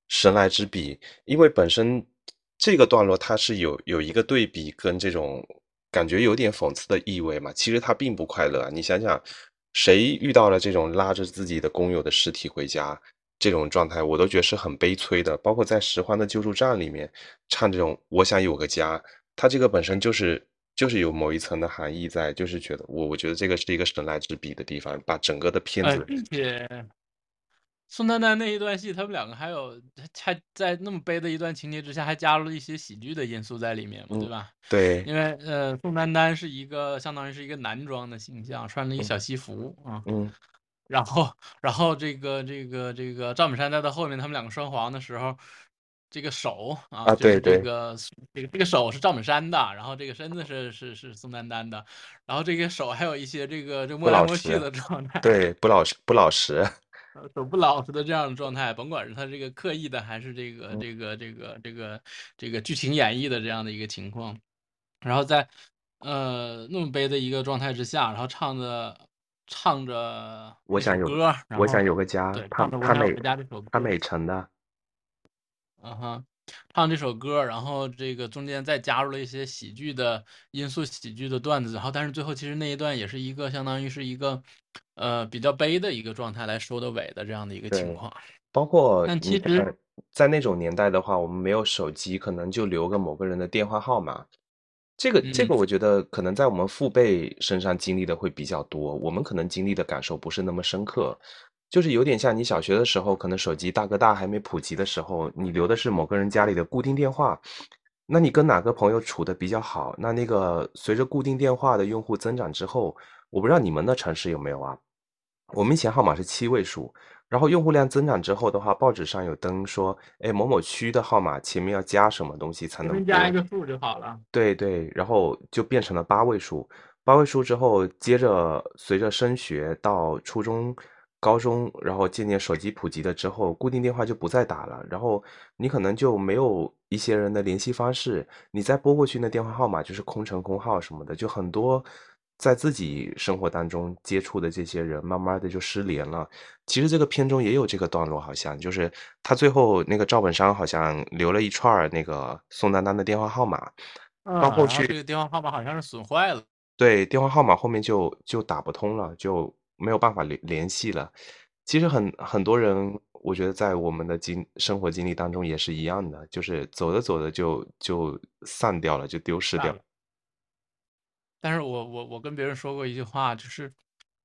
神来之笔，因为本身这个段落它是有有一个对比跟这种感觉有点讽刺的意味嘛。其实他并不快乐，你想想，谁遇到了这种拉着自己的工友的尸体回家？这种状态我都觉得是很悲催的，包括在拾荒的救助站里面唱这种“我想有个家”，它这个本身就是就是有某一层的含义在，就是觉得我我觉得这个是一个神来之笔的地方，把整个的片子，
并且宋丹丹那一段戏，他们两个还有还在那么悲的一段情节之下，还加入了一些喜剧的因素在里面嘛，对吧？
对，
因为呃，宋丹丹是一个相当于是一个男装的形象，穿了一个小西服啊，
嗯。
然后，然后这个这个这个赵本山在他后面，他们两个双簧的时候，这个手啊，就是这个这个这个手是赵本山的，然后这个身子是是是宋丹丹的，然后这个手还有一些这个这摸来摸去的状态，
对，不老实不老实，
手不老实的这样的状态，甭管是他这个刻意的还是这个这个这个这个这个剧情演绎的这样的一个情况，然后在呃那么悲的一个状态之下，然后唱的。唱着
我想有
歌，
我想有个家，
对，
他他美他美成的，
嗯哼，唱这首歌，然后这个中间再加入了一些喜剧的因素、喜剧的段子，然后但是最后其实那一段也是一个相当于是一个呃比较悲的一个状态来收的尾的这样的一个情况。
包括
但其实
在那种年代的话，我们没有手机，可能就留个某个人的电话号码。这个这个，
嗯
我觉得可能在我们父辈身上经历的会比较多，我们可能经历的感受不是那么深刻。就是有点像你小学的时候，可能手机大哥大还没普及的时候，你留的是某个人家里的固定电话，那你跟哪个朋友处的比较好？那那个随着固定电话的用户增长之后，我不知道你们的城市有没有啊？我们以前号码是七位数，然后用户量增长之后的话，报纸上有登说，哎，某某区的号码前面要加什么东西才能
加一个数就好了。
对对，然后就变成了八位数。八位数之后，接着随着升学到初中、高中，然后渐渐手机普及了之后，固定电话就不再打了。然后你可能就没有一些人的联系方式，你再拨过去那电话号码就是空乘空号什么的，就很多在自己生活当中接触的这些人，慢慢的就失联了。其实这个片中也有这个段落，好像就是他最后那个赵本山好像留了一串那个宋丹丹的电话号码。
嗯，
到后续
这个电话号码好像是损坏了。
对，电话号码后面就就打不通了，就没有办法联联系了。其实很很多人，我觉得在我们的经生活经历当中也是一样的，就是走着走着就就散掉了，就丢失掉了。
但是我我我跟别人说过一句话，就是《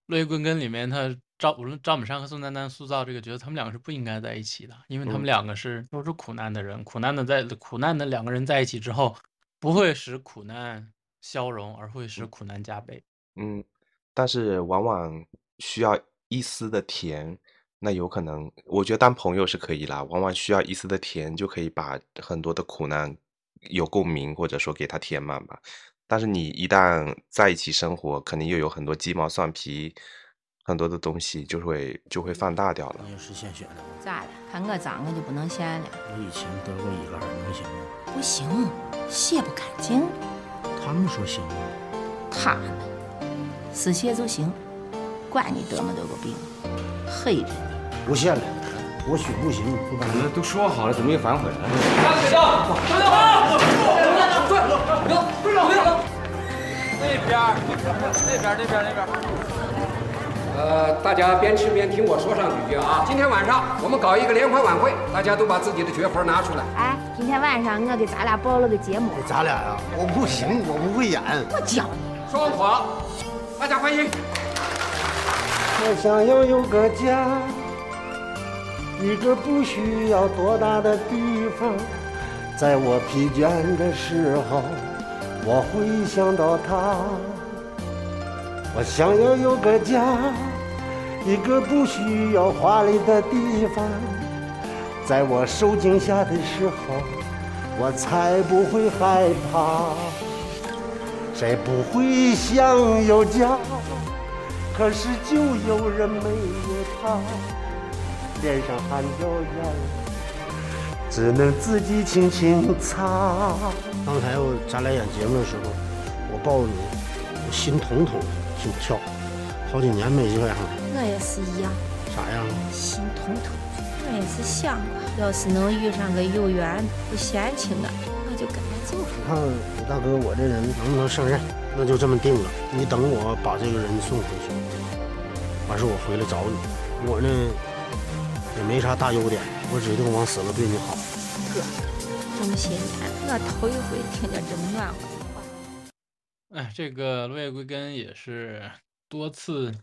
落叶归根》里面他赵无论赵本山和宋丹丹塑造这个角色，他们两个是不应该在一起的，因为他们
嗯
两个是都是苦难的人，苦难的在苦难的两个人在一起之后，不会使苦难消融，而会使苦难加倍。
嗯，但是往往需要一丝的甜，那有可能，我觉得当朋友是可以啦，往往需要一丝的甜就可以把很多的苦难有共鸣，或者说给它填满吧。但是你一旦在一起生活，肯定又有很多鸡毛蒜皮，很多的东西就会就会放大掉了。
那也是献血的吗？
咋的？看我脏我就不能献了？
我以前得过乙肝，能行吗？
不行，血不干净。
他们说行啊。
他们是血就行，管你得没得过病，黑着呢。
不献了，我血不行，不干了。
都说好了，怎么又反悔了？
那边儿，那边儿，那边儿，那边儿。呃，大家边吃边听我说上几句啊！今天晚上我们搞一个联欢晚会，大家都把自己的绝活拿出来。
哎，今天晚上我给咱俩报了个节目，
咱俩呀，我不行，我不会演。
我教你。
双簧，大家欢迎。
我想要有个家，一个不需要多大的地方，在我疲倦的时候，我会想到他。我想要有个家，一个不需要华丽的地方，在我受惊吓的时候，我才不会害怕。谁不会想有家？可是就有人没有他，脸上含着眼，只能自己轻轻擦。刚才我咱俩演节目的时候，我抱着你，我心痛痛的，心跳，好几年没这样了。
我也是一样，
啥样啊？
心痛痛。我也是想，要是能遇上个有缘不嫌弃的，我就跟他走。
你看武大哥，我这人能不能胜任？那就这么定了。你等我把这个人送回去，完事我回来找你。我呢也没啥大优点，我指定往死了对你好。
哥，这么些年，我头一回听见这么暖和的话。
哎，这个《落叶归根》也是多次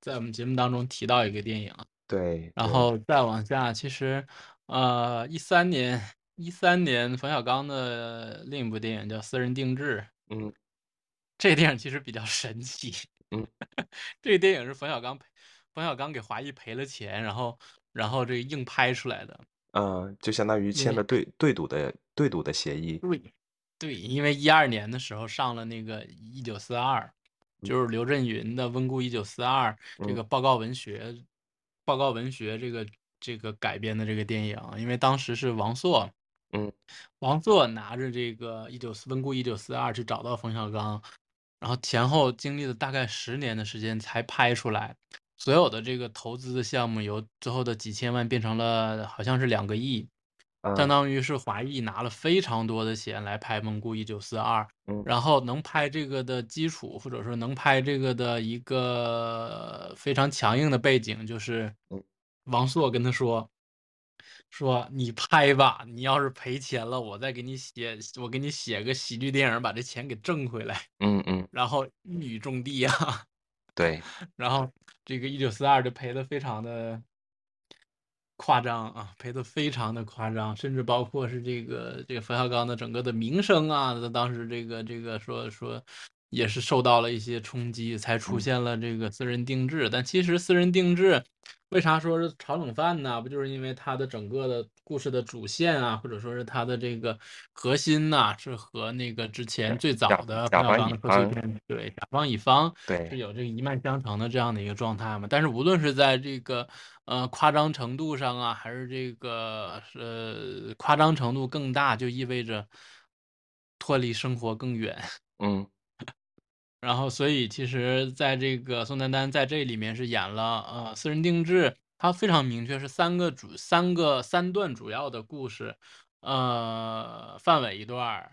在我们节目当中提到一个电影啊。
对，
然后再往下，其实，呃，一三年，一三年冯小刚的另一部电影叫《私人定制》，
嗯，
这电影其实比较神奇，
嗯，
这个电影是冯小刚赔，冯小刚给华谊赔了钱，然后，然后这个硬拍出来的，
嗯，就相当于签了对对赌的对赌的协议。
对，对，因为一二年的时候上了那个《一九四二》，就是刘震云的《温故一九四二》这个报告文学，报告文学这个这个改编的这个电影，因为当时是王朔，
嗯，
王朔拿着这个一九四温故一九四二去找到冯小刚，然后前后经历了大概十年的时间才拍出来，所有的这个投资的项目由最后的几千万变成了好像是两个亿，
啊
相当于是华谊拿了非常多的钱来拍《蒙古一九四二》，
嗯
然后能拍这个的基础，或者说能拍这个的一个非常强硬的背景，就是
嗯
王朔跟他说。说你拍吧，你要是赔钱了，我再给你写，我给你写个喜剧电影，把这钱给挣回来。
嗯嗯，
然后一语中的啊，
对，
然后这个一九四二就赔的非常的夸张啊，赔的非常的夸张，甚至包括是这个这个冯小刚的整个的名声啊，他当时这个这个说说也是受到了一些冲击，才出
嗯
现了这个私人定制。但其实私人定制为啥说是炒冷饭呢？不就是因为它的整个的故事的主线啊，或者说是它的这个核心呐、是和那个之前最早的
甲方乙
冯小刚的贺岁
方
片对甲方乙方
对
是有这个一脉相承的这样的一个状态嘛。但是无论是在这个呃夸张程度上啊，还是这个呃夸张程度更大，就意味着脱离生活更远。
嗯
然后，所以其实在这个宋丹丹在这里面是演了呃私人定制，它非常明确是三个主三个三段主要的故事，呃，范伟一段，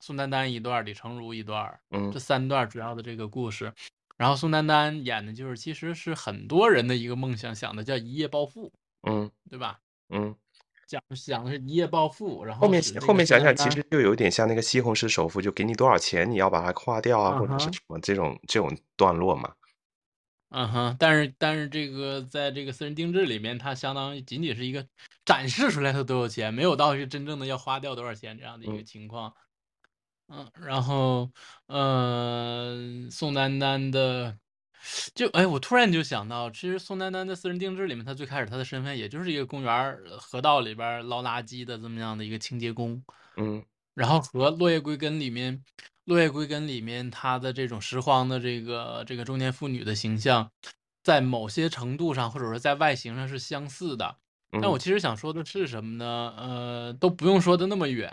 宋丹丹一段，李成儒一段，
嗯
这三段主要的这个故事。然后宋丹丹演的就是其实是很多人的一个梦想，想的叫一夜暴富，
嗯
对吧？
嗯，
讲想的是一夜暴富，然后
后面后面想想，其实就有点像那个西红柿首富，就给你多少钱，你要把它花掉啊，或者是什么这种这种段落嘛。
嗯哼，但是但是这个在这个私人定制里面，它相当于仅仅是一个展示出来它多有钱，没有到是真正的要花掉多少钱这样的一个情况。嗯，然后呃，宋丹丹的就哎，我突然就想到，其实宋丹丹的私人定制里面，她最开始她的身份也就是一个公园河道里边儿捞垃圾的这么样的一个清洁工。
嗯
然后和《落叶归根》里面，《落叶归根》里面她的这种拾荒的这个这个中年妇女的形象，在某些程度上或者说在外形上是相似的。但我
嗯
其实想说的是什么呢？呃，都不用说的那么远，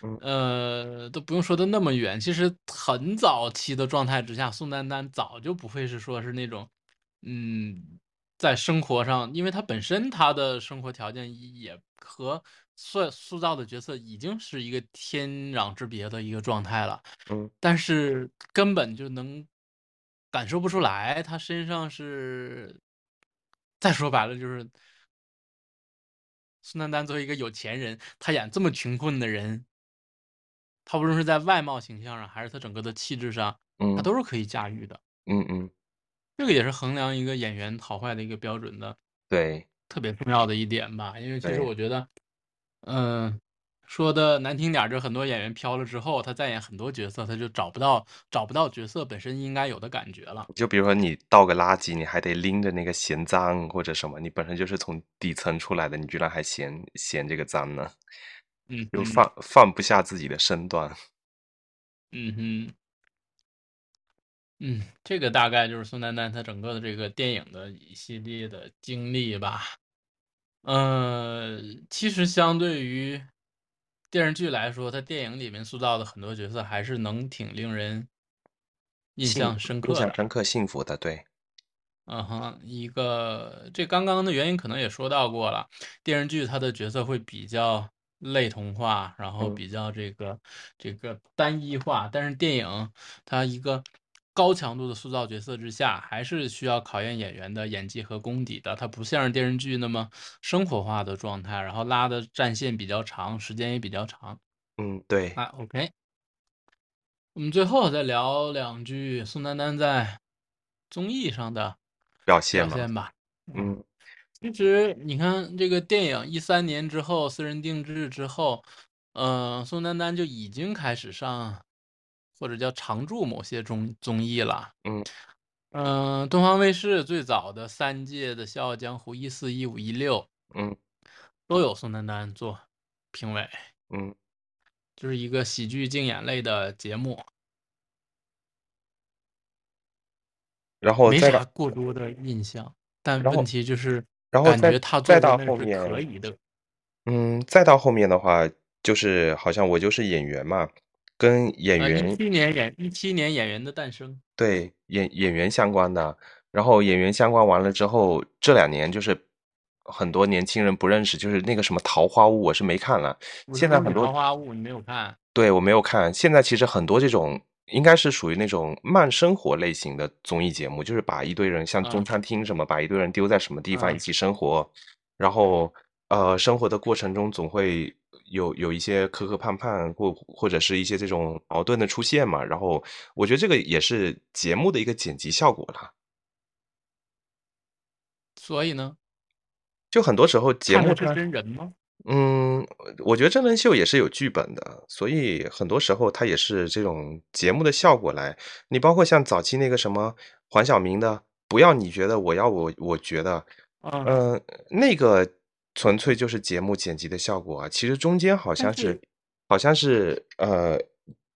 嗯
呃，都不用说的那么远。其实很早期的状态之下，宋丹丹早就不会是说是那种，嗯，在生活上，因为她本身她的生活条件也和塑塑造的角色已经是一个天壤之别的一个状态了，
嗯
但是根本就能感受不出来，她身上是，再说白了就是。宋丹丹作为一个有钱人，她演这么穷困的人，她无论是在外貌形象上，还是她整个的气质上，她
嗯
都是可以驾驭的。
嗯嗯，
这个也是衡量一个演员好坏的一个标准的
对
特别重要的一点吧。因为其实我觉得，嗯，说的难听点儿，就很多演员飘了之后，他再演很多角色，他就找不到找不到角色本身应该有的感觉了。
就比如说你倒个垃圾，你还得拎着那个嫌脏或者什么，你本身就是从底层出来的，你居然还嫌嫌这个脏呢，
嗯哼
就放放不下自己的身段。
嗯哼，嗯，这个大概就是宋丹丹她整个的这个电影的一系列的经历吧。呃，其实相对于电视剧来说，它电影里面塑造的很多角色还是能挺令人印象深刻。
印象深刻、幸福的，对，
嗯哼，一个这刚刚的原因可能也说到过了，电视剧它的角色会比较类同化，然后
嗯
比较这个这个单一化，但是电影它一个高强度的塑造角色之下，还是需要考验演员的演技和功底的。它不像是电视剧那么生活化的状态，然后拉的战线比较长，时间也比较长。
嗯，对，
啊，OK，我们最后再聊两句宋丹丹在综艺上的
表现，
表现吧。
嗯
其实你看，这个电影一三年之后，私人定制之后，呃，宋丹丹就已经开始上或者叫常驻某些综综艺了。
嗯
嗯、东方卫视最早的三届的《笑傲江湖》一四、一五、一六
嗯
都有宋丹丹做评委，
嗯
就是一个喜剧竞演类的节目，
然后没
啥过多的印象。但问题就是，
然后
感觉他
再
做
到后面
可以的。
嗯，再到后面的话，就是好像我就是演员嘛，跟演
呃，
员
一七年演一七年演员的诞生。
对演演员相关的，然后演员相关完了之后，这两年就是很多年轻人不认识，就是那个什么《桃花坞》，我是没看了。现在很多
桃花坞你没有看？
对我没有看。现在其实很多这种应该是属于那种慢生活类型的综艺节目，就是把一堆人像中餐厅什么，把一堆人丢在什么地方一起生活，然后呃，生活的过程中总会有有一些磕磕绊绊，或或者是一些这种矛盾的出现嘛。然后我觉得这个也是节目的一个剪辑效果了。
所以呢，
就很多时候节目
是真人吗？
嗯，我觉得真人秀也是有剧本的，所以很多时候它也是这种节目的效果来。你包括像早期那个什么黄晓明的，不要你觉得，我要我我觉得，嗯，那个纯粹就是节目剪辑的效果啊。其实中间好像是，好像是呃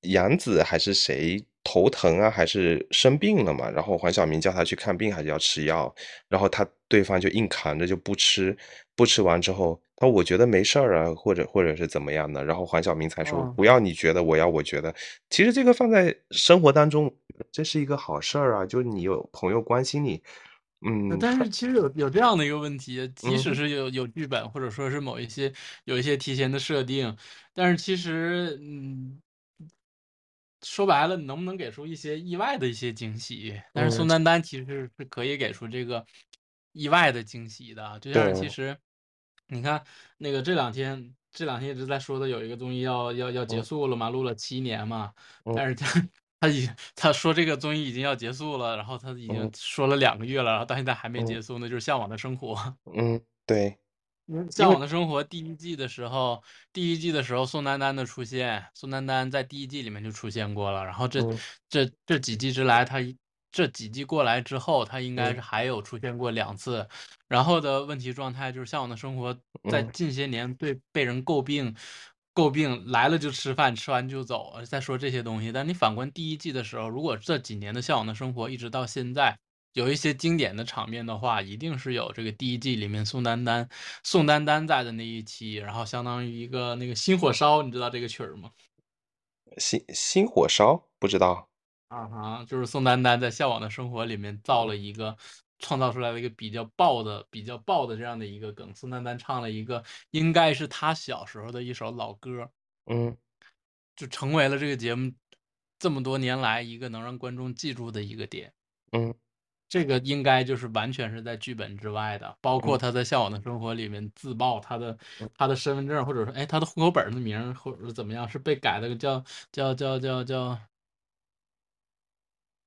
杨紫还是谁头疼啊，还是生病了嘛？然后黄晓明叫他去看病，还是要吃药，然后他对方就硬扛着就不吃，不吃完之后。他我觉得没事儿啊，或者或者是怎么样的，然后黄晓明才说不要你觉得，我要我觉得。其实这个放在生活当中，这是一个好事儿啊，就是你有朋友关心你，嗯。
但是其实有有这样的一个问题，即使是有有剧本，或者说是某一些有一些提前的设定，但是其实嗯，说白了，你能不能给出一些意外的一些惊喜？但是宋丹丹其实是可以给出这个意外的惊喜的，就像其实。你看，那个这两天这两天一直在说的有一个综艺要要要结束了嘛，录了七年嘛，但是 他他已他说这个综艺已经要结束了，然后他已经说了两个月了，然后到现在还没结束那，就是《向往的生活》。
嗯，对，《
向往的生活》第一季的时候，第一季的时候宋丹丹的出现，宋丹丹在第一季里面就出现过了，然后这这这几季之来，他这几季过来之后，他应该是还有出现过两次。然后的问题状态就是，向往的生活在近些年对被人诟病，诟病来了就吃饭，吃完就走，再说这些东西。但你反观第一季的时候，如果这几年的向往的生活一直到现在有一些经典的场面的话，一定是有这个第一季里面宋丹丹宋丹丹在的那一期，然后相当于一个那个新火烧，你知道这个曲儿吗？
新新火烧不知道
啊哈，就是宋丹丹在向往的生活里面造了一个。创造出来了一个比较爆的、比较爆的这样的一个梗，宋丹丹唱了一个应该是她小时候的一首老歌，
嗯，
就成为了这个节目这么多年来一个能让观众记住的一个点，
嗯，
这个应该就是完全是在剧本之外的，包括他在《向往的生活》里面自曝他的他的身份证或者说哎他的户口本的名或者怎么样是被改了个叫叫叫叫叫。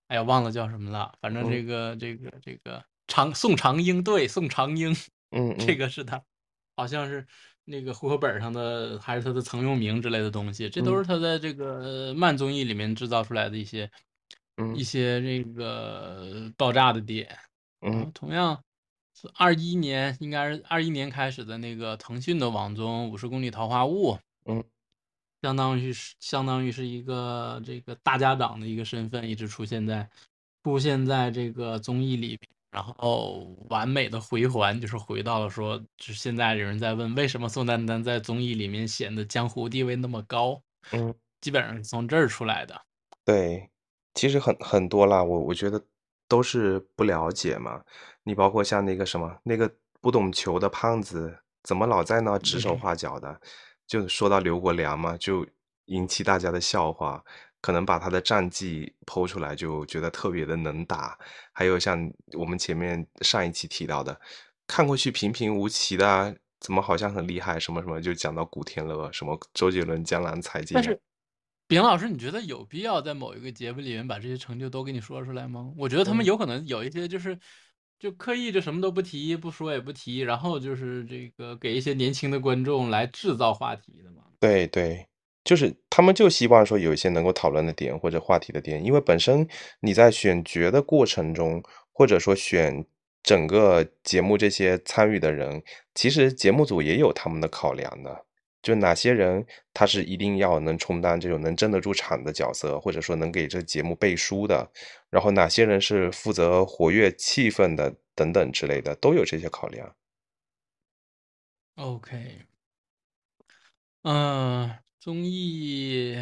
哎呀，忘了叫什么了。反正这个这个这个长宋长英，对宋长英，
嗯，
这个是他，好像是那个户口本上的，还是他的曾用名之类的东西。这都是他在这个慢综艺里面制造出来的一些，一些这个爆炸的点。
嗯，
同样是二一年，应该是二一年开始的那个腾讯的网综《五十公里桃花坞》。
嗯。
相当于是相当于是一个这个大家长的一个身份，一直出现在出现在这个综艺里，然后完美的回环就是回到了说，就是现在有人在问为什么宋丹丹在综艺里面显得江湖地位那么高，
嗯，
基本上是从这儿出来的。
对，其实很很多啦，我我觉得都是不了解嘛。你包括像那个什么那个不懂球的胖子，怎么老在那指手画脚的？就说到刘国梁嘛，就引起大家的笑话，可能把他的战绩剖出来，就觉得特别的能打。还有像我们前面上一期提到的，看过去平平无奇的，怎么好像很厉害？什么什么，就讲到古天乐，什么周杰伦、江南才尽。
但是，饼老师，你觉得有必要在某一个节目里面把这些成就都给你说出来吗？我觉得他们有可能有一些就是。就刻意就什么都不提，不说也不提，然后就是这个给一些年轻的观众来制造话题的嘛。
对对，就是他们就希望说有一些能够讨论的点或者话题的点，因为本身你在选角的过程中，或者说选整个节目这些参与的人，其实节目组也有他们的考量的。就哪些人他是一定要能充当这种能镇得住场的角色，或者说能给这节目背书的，然后哪些人是负责活跃气氛的等等之类的，都有这些考量。
OK，嗯，综艺，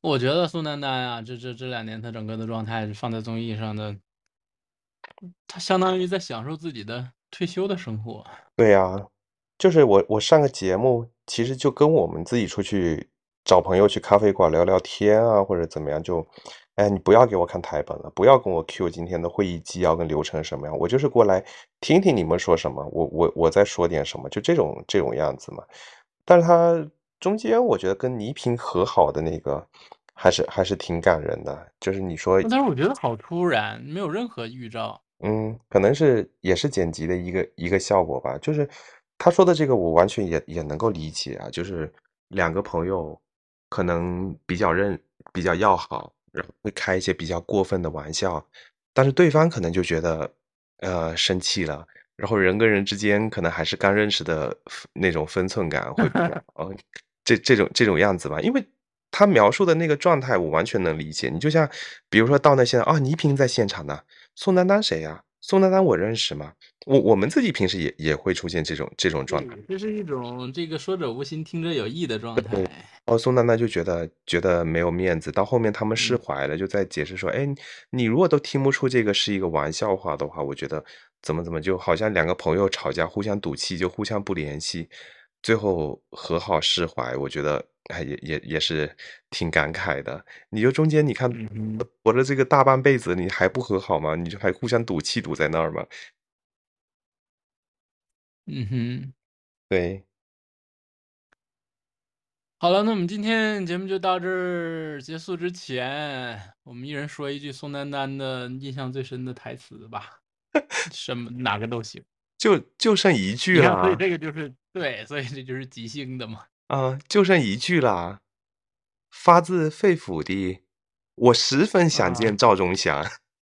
我觉得宋丹丹啊，这这这两年她整个的状态放在综艺上的，她相当于在享受自己的退休的生活。
对呀，就是我我上个节目，其实就跟我们自己出去找朋友去咖啡馆聊聊天啊，或者怎么样，就，哎，你不要给我看台本了，不要跟我 Q 今天的会议纪要跟流程什么样，我就是过来听听你们说什么，我我我再说点什么，就这种这种样子嘛。但是他中间我觉得跟倪萍和好的那个，还是还是挺感人的，就是你说，
但是我觉得好突然，没有任何预兆。
嗯，可能是也是剪辑的一个一个效果吧。就是他说的这个，我完全也也能够理解啊。就是两个朋友可能比较认比较要好，然后会开一些比较过分的玩笑，但是对方可能就觉得呃生气了。然后人跟人之间可能还是刚认识的那种分寸感会比较哦，这这种这种样子吧。因为他描述的那个状态，我完全能理解。你就像比如说到那现在啊，倪萍在现场呢。宋丹丹谁呀？宋丹丹我认识吗？我我们自己平时也也会出现这种这种状态，
这是一种这个说者无心听者有意的状态。
哦，宋丹丹就觉得觉得没有面子，到后面他们释怀了，就在解释说，哎，你如果都听不出这个是一个玩笑话的话，我觉得怎么怎么就好像两个朋友吵架互相赌气，就互相不联系，最后和好释怀，我觉得。哎，也也也是挺感慨的。你就中间，你看活了这个大半辈子，你还不和好吗？你就还互相赌气赌在那儿吗？
嗯哼，
对。
好了，那我们今天节目就到这儿结束。之前，我们一人说一句宋丹丹的印象最深的台词吧。什么哪个都行，
就就剩一句了。
所以这个就是对，所以这就是即兴的嘛。
啊，就剩一句啦，发自肺腑的，我十分想见赵忠祥。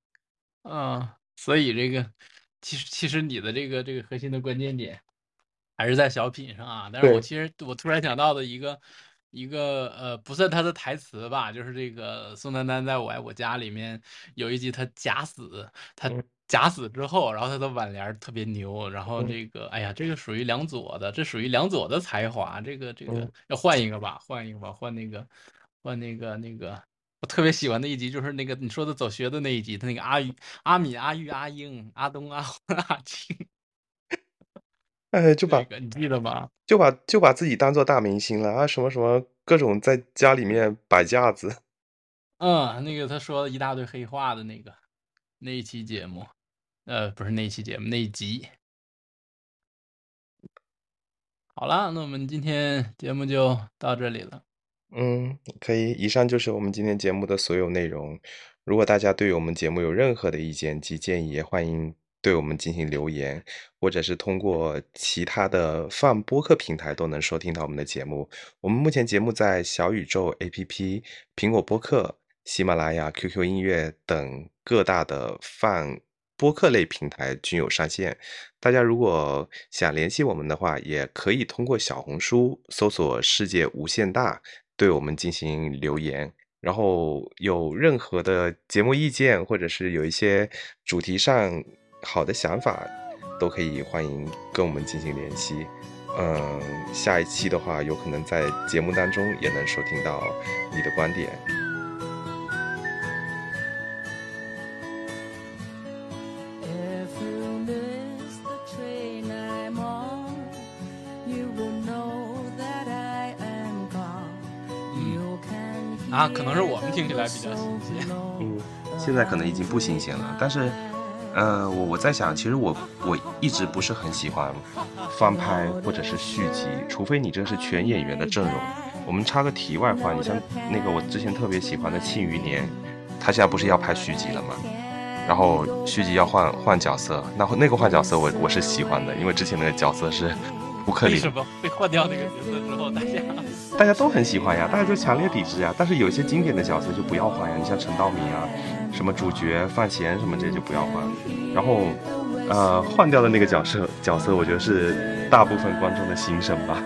啊，所以这个，其实其实你的这个这个核心的关键点，还是在小品上啊。但是我其实我突然想到的一个一个呃，不算他的台词吧，就是这个宋丹丹在我爱我家里面有一集，他假死，他。假死之后，然后他的挽联特别牛，然后这个，哎呀，这个属于梁左的，这属于梁左的才华，这个这个要换一个吧，换一个吧，换那个，换那个那个，我特别喜欢的一集就是那个你说的走学的那一集，他那个阿玉、阿米、阿玉、阿英、阿东、阿黄、阿青，
哎，就把
你记得吗？
就把就把自己当做大明星了啊，什么什么各种在家里面摆架子，
嗯，那个他说了一大堆黑话的那个那一期节目。呃，不是那一期节目那一集。好了，那我们今天节目就到这里了。
嗯，可以。以上就是我们今天节目的所有内容。如果大家对我们节目有任何的意见及建议，也欢迎对我们进行留言，或者是通过其他的泛播客平台都能收听到我们的节目。我们目前节目在小宇宙 APP、苹果播客、喜马拉雅、QQ 音乐等各大的泛。播客类平台均有上线，大家如果想联系我们的话，也可以通过小红书搜索“世界无限大”对我们进行留言。然后有任何的节目意见，或者是有一些主题上好的想法，都可以欢迎跟我们进行联系。嗯，下一期的话，有可能在节目当中也能收听到你的观点。
啊，可能是我们听起来比较新鲜。
嗯，现在可能已经不新鲜了。但是，呃，我我在想，其实我我一直不是很喜欢翻拍或者是续集，除非你这是全演员的阵容。我们插个题外话，你像那个我之前特别喜欢的《庆余年》，他现在不是要拍续集了吗？然后续集要换换角色，那那个换角色我我是喜欢的，因为之前那个角色是乌克林。为
什么被换掉那个角色之后，大家？
大家都很喜欢呀，大家就强烈抵制呀。但是有些经典的角色就不要换呀，你像陈道明啊，什么主角范闲什么这些就不要换。然后，呃，换掉的那个角色角色，我觉得是大部分观众的心声吧。